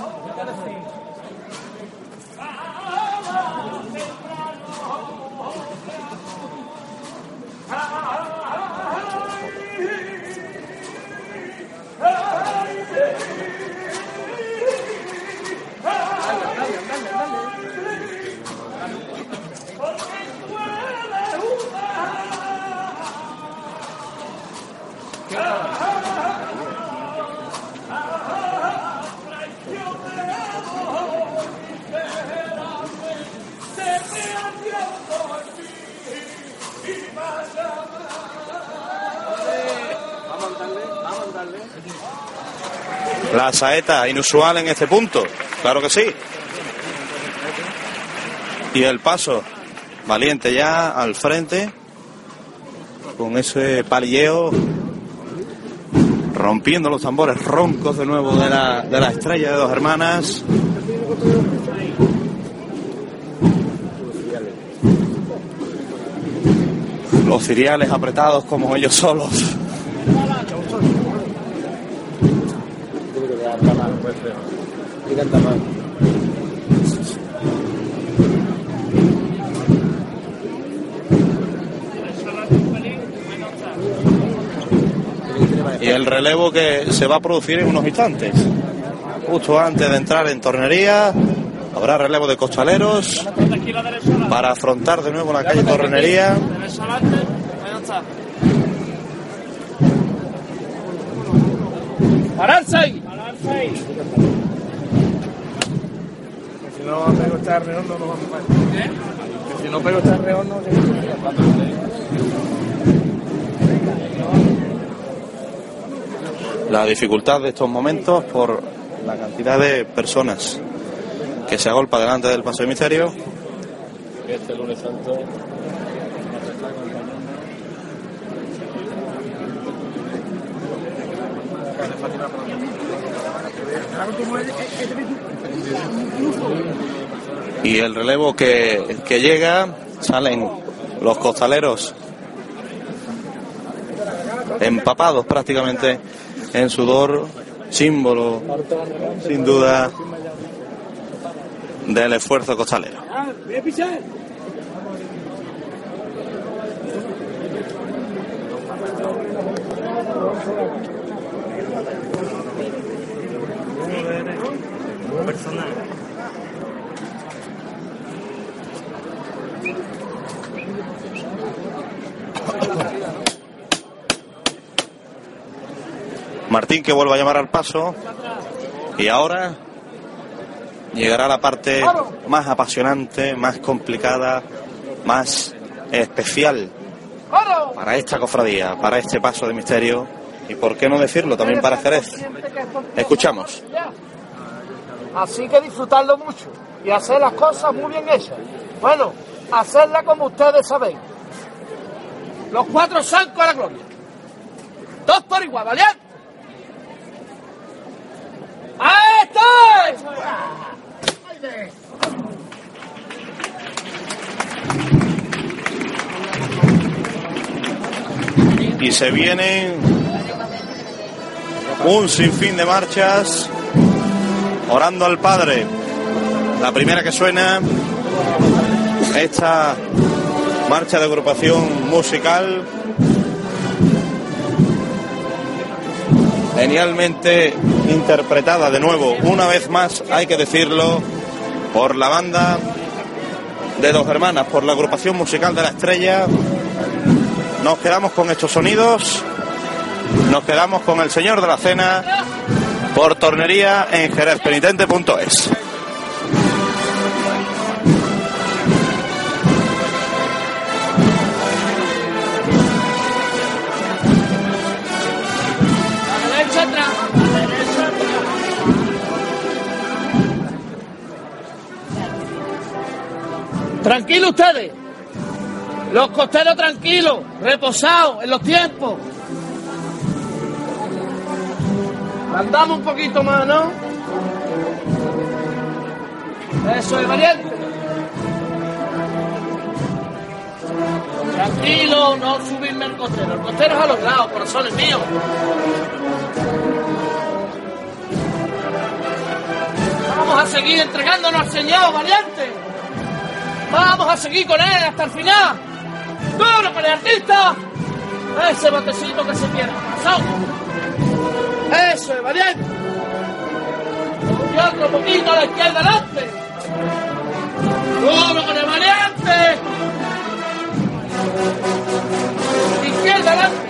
Saeta inusual en este punto, claro que sí. Y el paso valiente ya al frente con ese palilleo rompiendo los tambores roncos de nuevo de la, de la estrella de dos hermanas. Los ciriales apretados como ellos solos. Y el relevo que se va a producir en unos instantes. Justo antes de entrar en tornería, habrá relevo de costaleros para afrontar de nuevo la calle Tornería. ¡Pararse ahí! No pego este arreón, no nos vamos a ver. Que si no pego este arreón, no La dificultad de estos momentos por la cantidad de personas que se agolpa delante del paso de misterio. Este lunes santo. Y el relevo que, que llega, salen los costaleros empapados prácticamente en sudor, símbolo sin duda del esfuerzo costalero. Martín que vuelve a llamar al paso y ahora llegará la parte más apasionante, más complicada, más especial para esta cofradía, para este paso de misterio y por qué no decirlo también para Jerez. Escuchamos. Así que disfrutarlo mucho y hacer las cosas muy bien hechas. Bueno, hacerlas como ustedes sabéis. Los cuatro sancos a la gloria. Dos por igual, ¿valiente? ¡Ahí estoy! Y se vienen un sinfín de marchas orando al Padre. La primera que suena, esta marcha de agrupación musical, genialmente interpretada de nuevo, una vez más, hay que decirlo, por la banda de dos hermanas, por la agrupación musical de la estrella. Nos quedamos con estos sonidos, nos quedamos con el Señor de la Cena por tornería en jerezpenitente.es. Tranquilo ustedes. Los costeros tranquilos, reposados en los tiempos. Andamos un poquito más, ¿no? Eso es valiente. Tranquilo, no subirme el costero. El costero es a los lados, corazones míos. Vamos a seguir entregándonos al Señor, valiente. Vamos a seguir con Él hasta el final. ¡Duro con el artista! Ese botecito que se corazón. Eso es, valiente. Y otro poquito a la izquierda adelante. ¡Duro con el valiente! Izquierda adelante.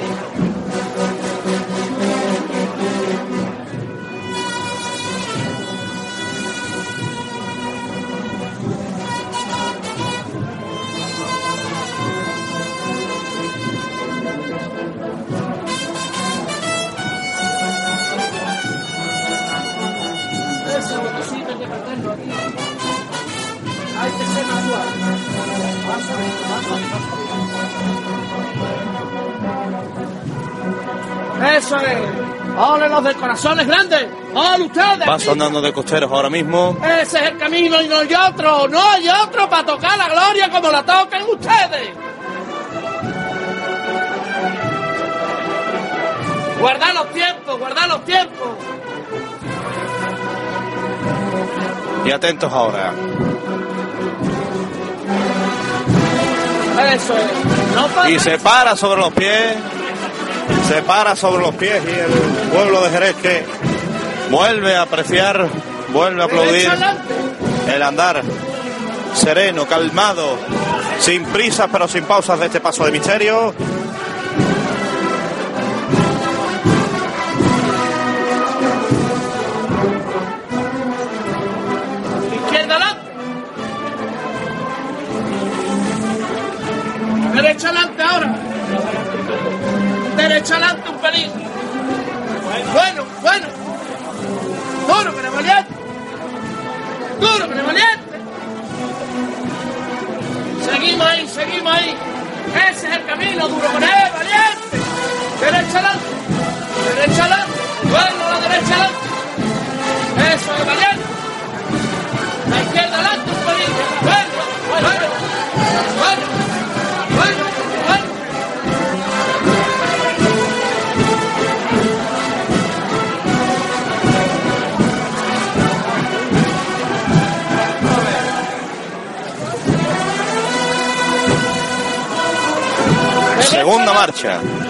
Eso es. ¡Ole los de corazones grandes! ¡Ole ustedes! Paso andando de costeros ahora mismo. Ese es el camino y no hay otro, no hay otro para tocar la gloria como la tocan ustedes. Guardad los tiempos, guardad los tiempos. Y atentos ahora. Eso. No. Y se para sobre los pies. Se para sobre los pies y el pueblo de Jerez que vuelve a apreciar, vuelve a aplaudir el andar sereno, calmado, sin prisas pero sin pausas de este paso de misterio.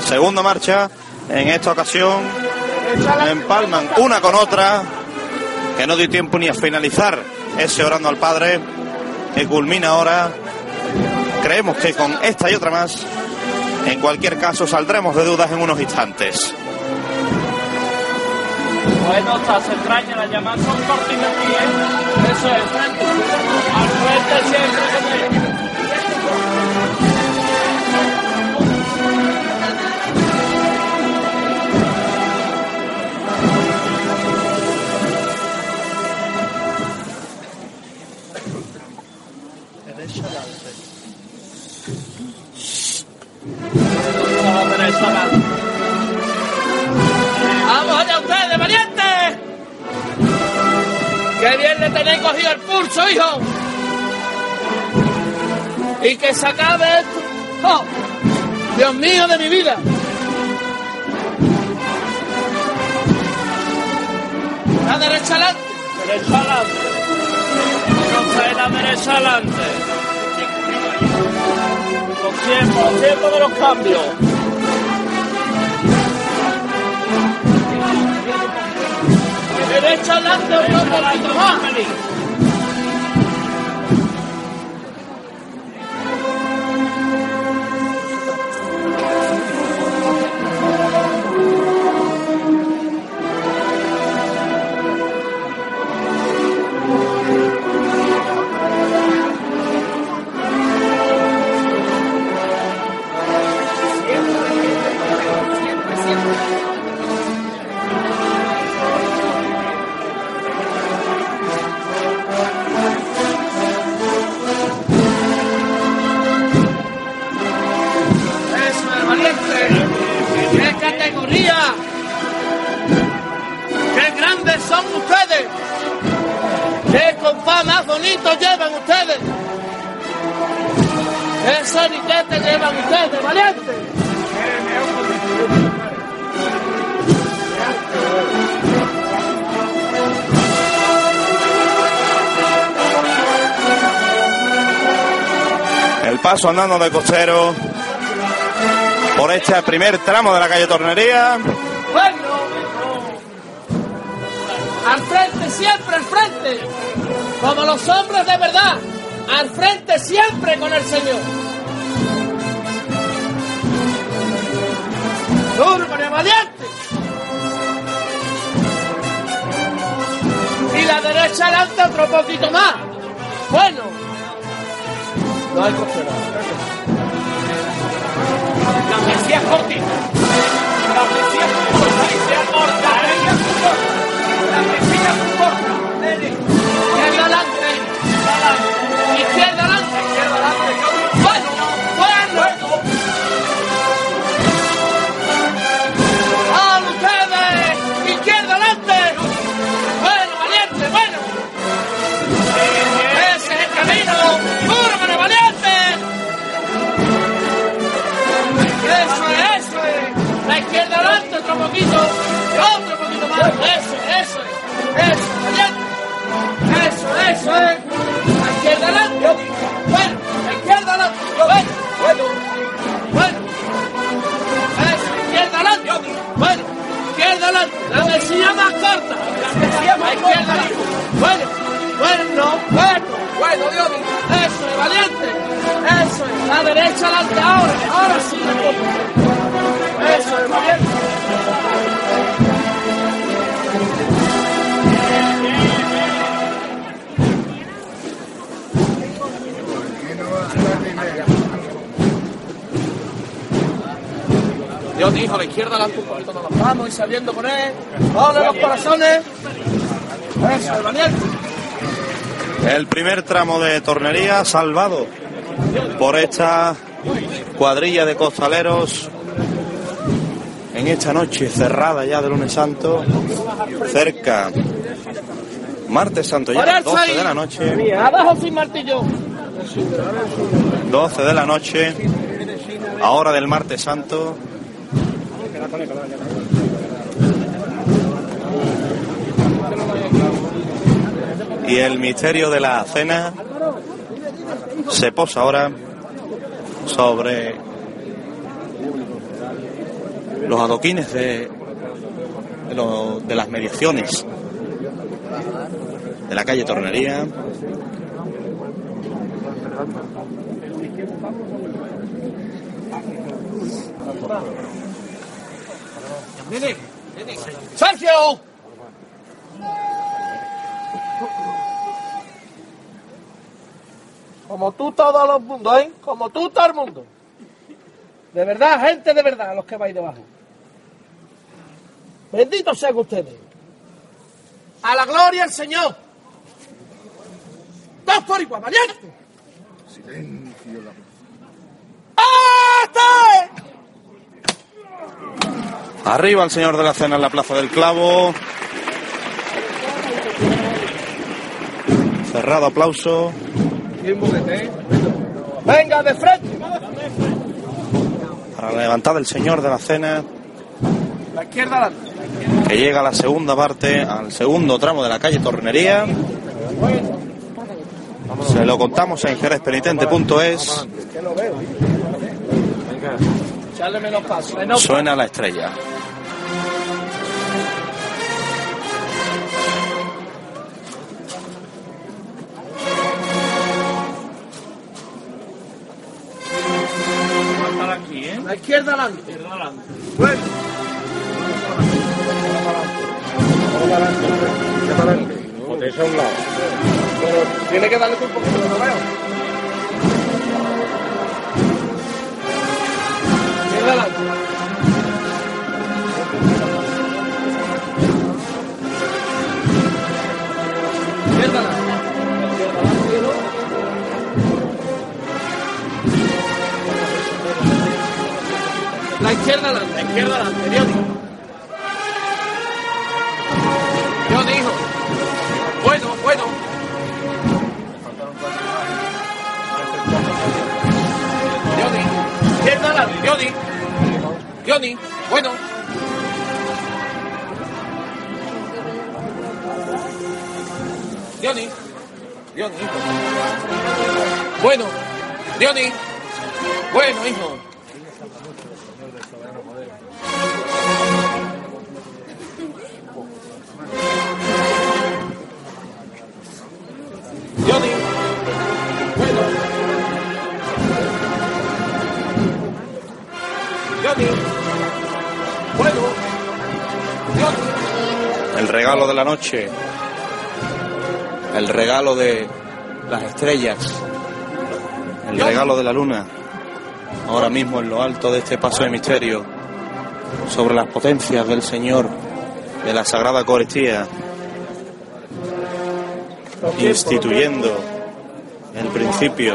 Segunda marcha. En esta ocasión empalman una con otra, que no dio tiempo ni a finalizar ese orando al Padre, que culmina ahora. Creemos que con esta y otra más, en cualquier caso, saldremos de dudas en unos instantes. Bueno, está, extraña, las llamadas son cortitas aquí, ¿eh? Eso es. Al frente siempre tenéis cogido el pulso, hijo! Y que se acabe esto. ¡Oh! ¡Dios mío de mi vida! La derecha adelante. Derecha adelante. Entonces la derecha adelante. Los tiempos, los de los cambios. Derecha adelante, un poquito Andando de costero por este primer tramo de la calle Tornería. Bueno, al frente, siempre al frente, como los hombres de verdad, al frente siempre con el Señor. Duro, María Valiente. Y la derecha adelante otro poquito más. Bueno, no hay costera. La cortita. La corta. La. poquito, otro poquito más. Eso, eso es. Eso, ¿entiendes? Eso, eso es. La izquierda adelante. Bueno, la izquierda adelante. Bueno, bueno, bueno. Eso, izquierda adelante. Bueno, izquierda adelante. La mesilla más corta. La mesilla más corta. izquierda adelante. Bueno, bueno, bueno. Bueno, Dios Eso es, valiente. Eso es. La derecha adelante ahora. Ahora sí, Eso es, valiente. Dios hijo, a la izquierda nos vamos y saliendo con él. ¡Ole los corazones! Eso es, valiente. El primer tramo de tornería salvado por esta cuadrilla de costaleros en esta noche cerrada ya de lunes santo, cerca martes santo ya, 12 de la noche, Abajo sin martillo. 12 de la noche, ahora del martes santo. Y el misterio de la cena se posa ahora sobre los adoquines de, de, las mediaciones de la calle Tornería. ¡Sergio! Como tú todos los mundos, ¿eh? Como tú todo el mundo. De verdad, gente de verdad, los que vais debajo. Benditos sean ustedes. A la gloria del Señor. Dos por igual, valiente. Silencio. ¡Ate! Arriba el señor de la cena en la Plaza del Clavo. Cerrado aplauso. Venga, de frente. para la levantada del señor de la cena, La izquierda que llega a la segunda parte, al segundo tramo de la calle Tornería. Se lo contamos en jerezpenitente.es. Que lo veo. Menos paso. Menos Suena la. La izquierda adelante. Bueno. Eso a un lado. Pero tiene que darle un poquito, que no veo. Izquierda adelante. Izquierda adelante, la izquierda adelante, Dios dijo. Dios dijo. Bueno, bueno. Dioni, izquierda adelante, Dioni. Dioni, bueno. Dioni, Dioni, hijo. Bueno, Dioni. Bueno, hijo. Regalo de la noche. El regalo de las estrellas. El regalo de la luna. Ahora mismo en lo alto de este paso de misterio. Sobre las potencias del Señor. De la Sagrada Eucaristía. Instituyendo el principio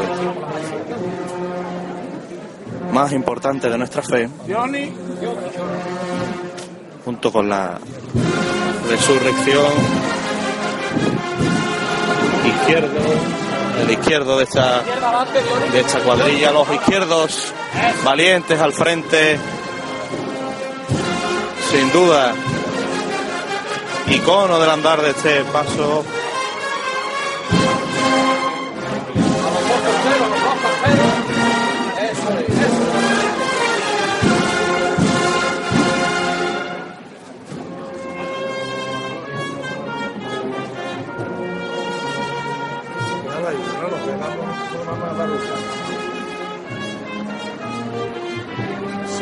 más importante de nuestra fe. Junto con la resurrección. Izquierdo el izquierdo de esta de esta cuadrilla los izquierdos valientes al frente sin duda icono del andar de este paso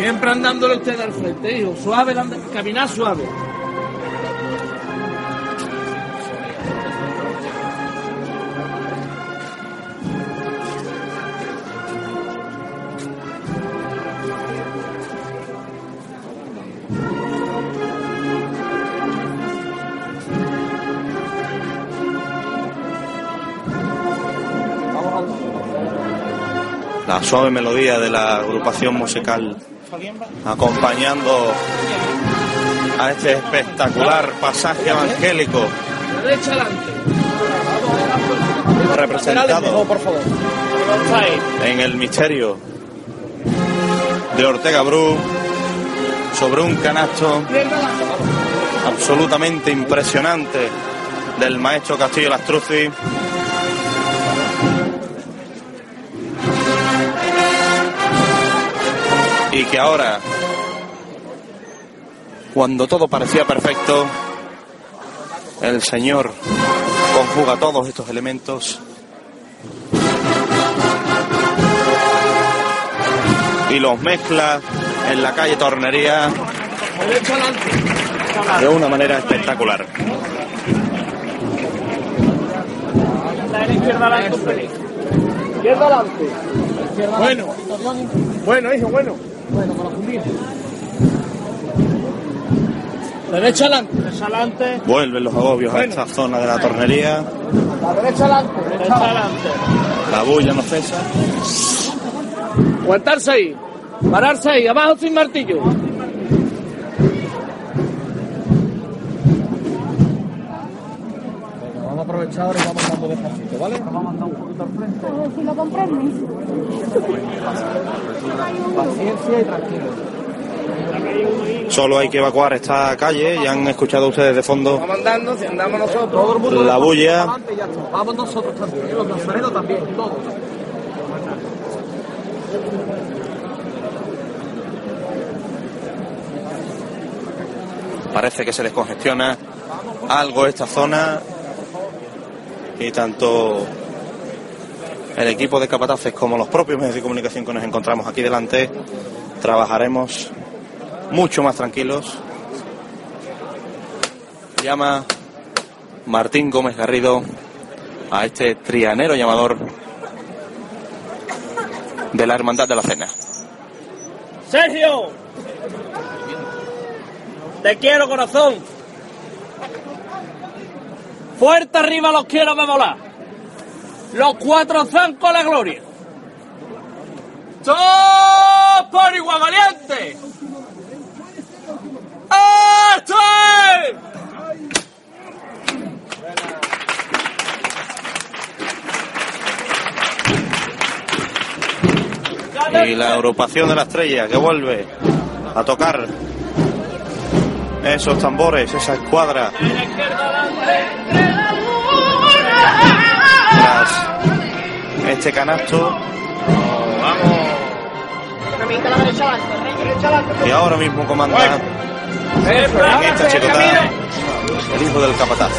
Siempre andándole usted al frente, hijo. Suave, caminar suave. La suave melodía de la agrupación musical acompañando a este espectacular pasaje evangélico. Representado en el misterio de Ortega Bru sobre un canasto absolutamente impresionante del maestro Castillo Lastruzzi. Y que ahora, cuando todo parecía perfecto, el Señor conjuga todos estos elementos y los mezcla en la calle Tornería de una manera espectacular. Bueno. Bueno, hijo, bueno. Bueno, para fundir. Derecha adelante. Derecha adelante. Vuelven los agobios a esta zona de la tornería, La derecha adelante. Derecha adelante. la bulla no cesa. Aguantarse ahí. Pararse ahí. Abajo sin martillo. Y vamos dando despacito, ¿vale? Vamos a andar un poquito al frente. Si lo comprendes. Paciencia y tranquilo. Solo hay que evacuar esta calle, ya han escuchado ustedes de fondo Vamos andando, si andamos nosotros. Todo el mundo la bulla. adelante y ya está. Vamos nosotros también. Los nazarenos también, todos. Parece que se descongestiona algo esta zona y tanto el equipo de capataces como los propios medios de comunicación que nos encontramos aquí delante trabajaremos mucho más tranquilos. Llama Martín Gómez Garrido a este trianero llamador de la Hermandad de la Cena. Sergio. Te quiero, corazón. Fuerte arriba los quiero de volar. Los cuatro zancos a la gloria. ¡Todos por igual valiente! Y la agrupación de la estrella que vuelve a tocar esos tambores, esa escuadra este canasto. Derecha adelante. y ahora mismo comanda en esta chicota el hijo del capataz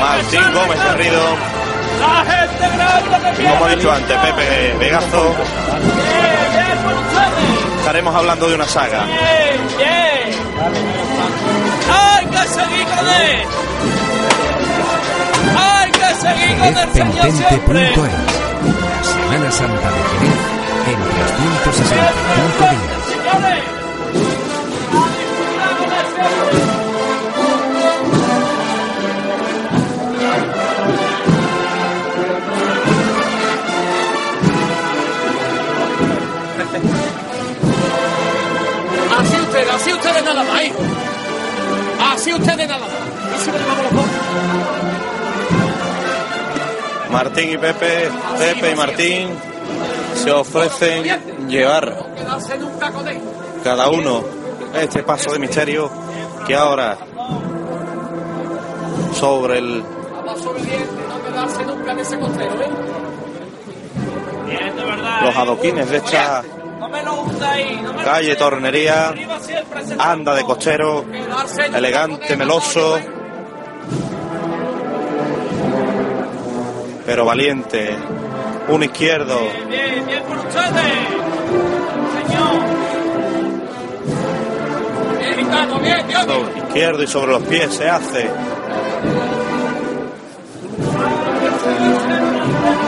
Martín Gómez que y como he dicho antes Pepe Vegazo estaremos hablando de una saga Bien, bien. ¡Hay que seguir con él! ¡Hay que seguir con el Señor siempre! Semana Santa de Jerez en 365 días. Así ustedes, así ustedes nada más, hijo. Así ustedes nada más. Martín y Pepe Pepe y Martín se ofrecen llevar cada uno este paso de misterio que ahora sobre el los adoquines de esta calle Tornería anda de costero elegante meloso pero valiente. Un izquierdo. Bien, bien por ustedes. Señor. Bien, bien. Sobre izquierdo y sobre los pies se hace.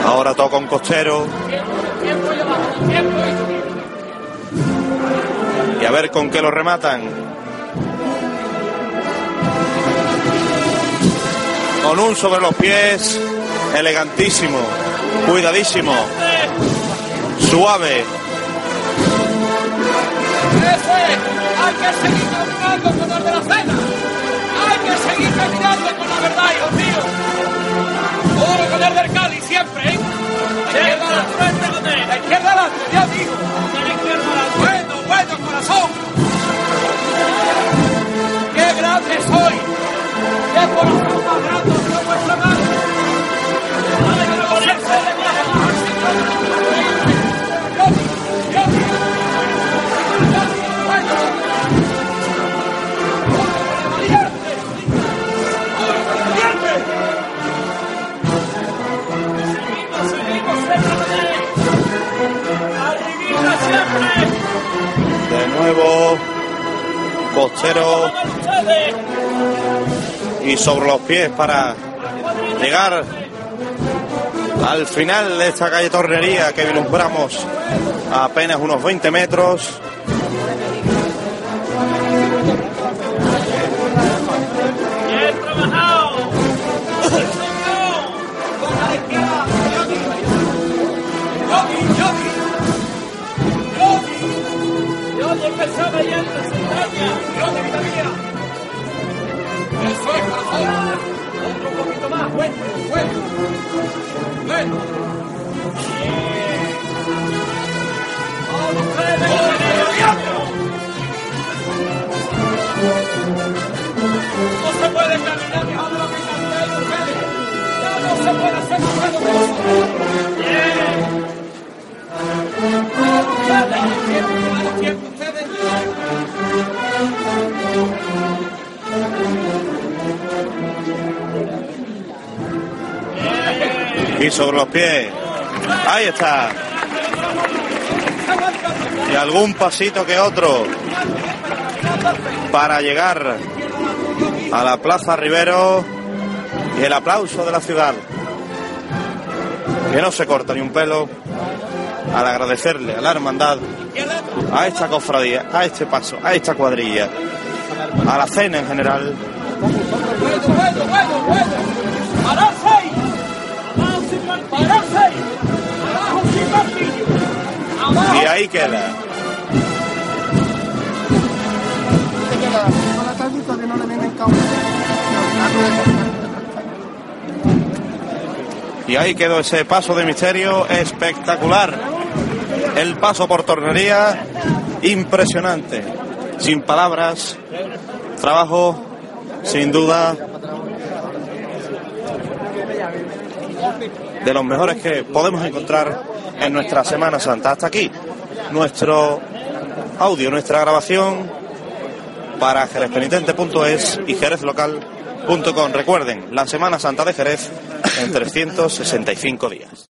Ahora toca un costero. Y a ver con qué lo rematan. Con un sobre los pies. Elegantísimo. Cuidadísimo. Suave. Hay que seguir caminando con el de la cena. Hay que seguir caminando con la verdad, hijos míos. Duro con el del Cali siempre, ¿eh? La izquierda adelante, con él. La izquierda adelante, ya digo. La izquierda adelante. Bueno, bueno, corazón. ¡Qué grande soy! ¡Qué corazón más grande Costero. Y sobre los pies para llegar al final de esta calle Tornería que vislumbramos a apenas unos 20 metros. La vida No se puede caminar mejor de lo que caminan ustedes. Ya no se puede de tiempo ustedes. Y sobre los pies. Ahí está. Y algún pasito que otro para llegar a la Plaza Rivero y el aplauso de la ciudad. Que no se corta ni un pelo al agradecerle a la hermandad, a esta cofradía, a este paso, a esta cuadrilla, a la cena en general. Y ahí queda. Y ahí quedó ese paso de misterio espectacular. El paso por tornería impresionante. Sin palabras. Trabajo sin duda de los mejores que podemos encontrar en nuestra Semana Santa. Hasta aquí nuestro audio, nuestra grabación para jerezpenitente.es y jerezlocal.com. Recuerden, la Semana Santa de Jerez en 365 días.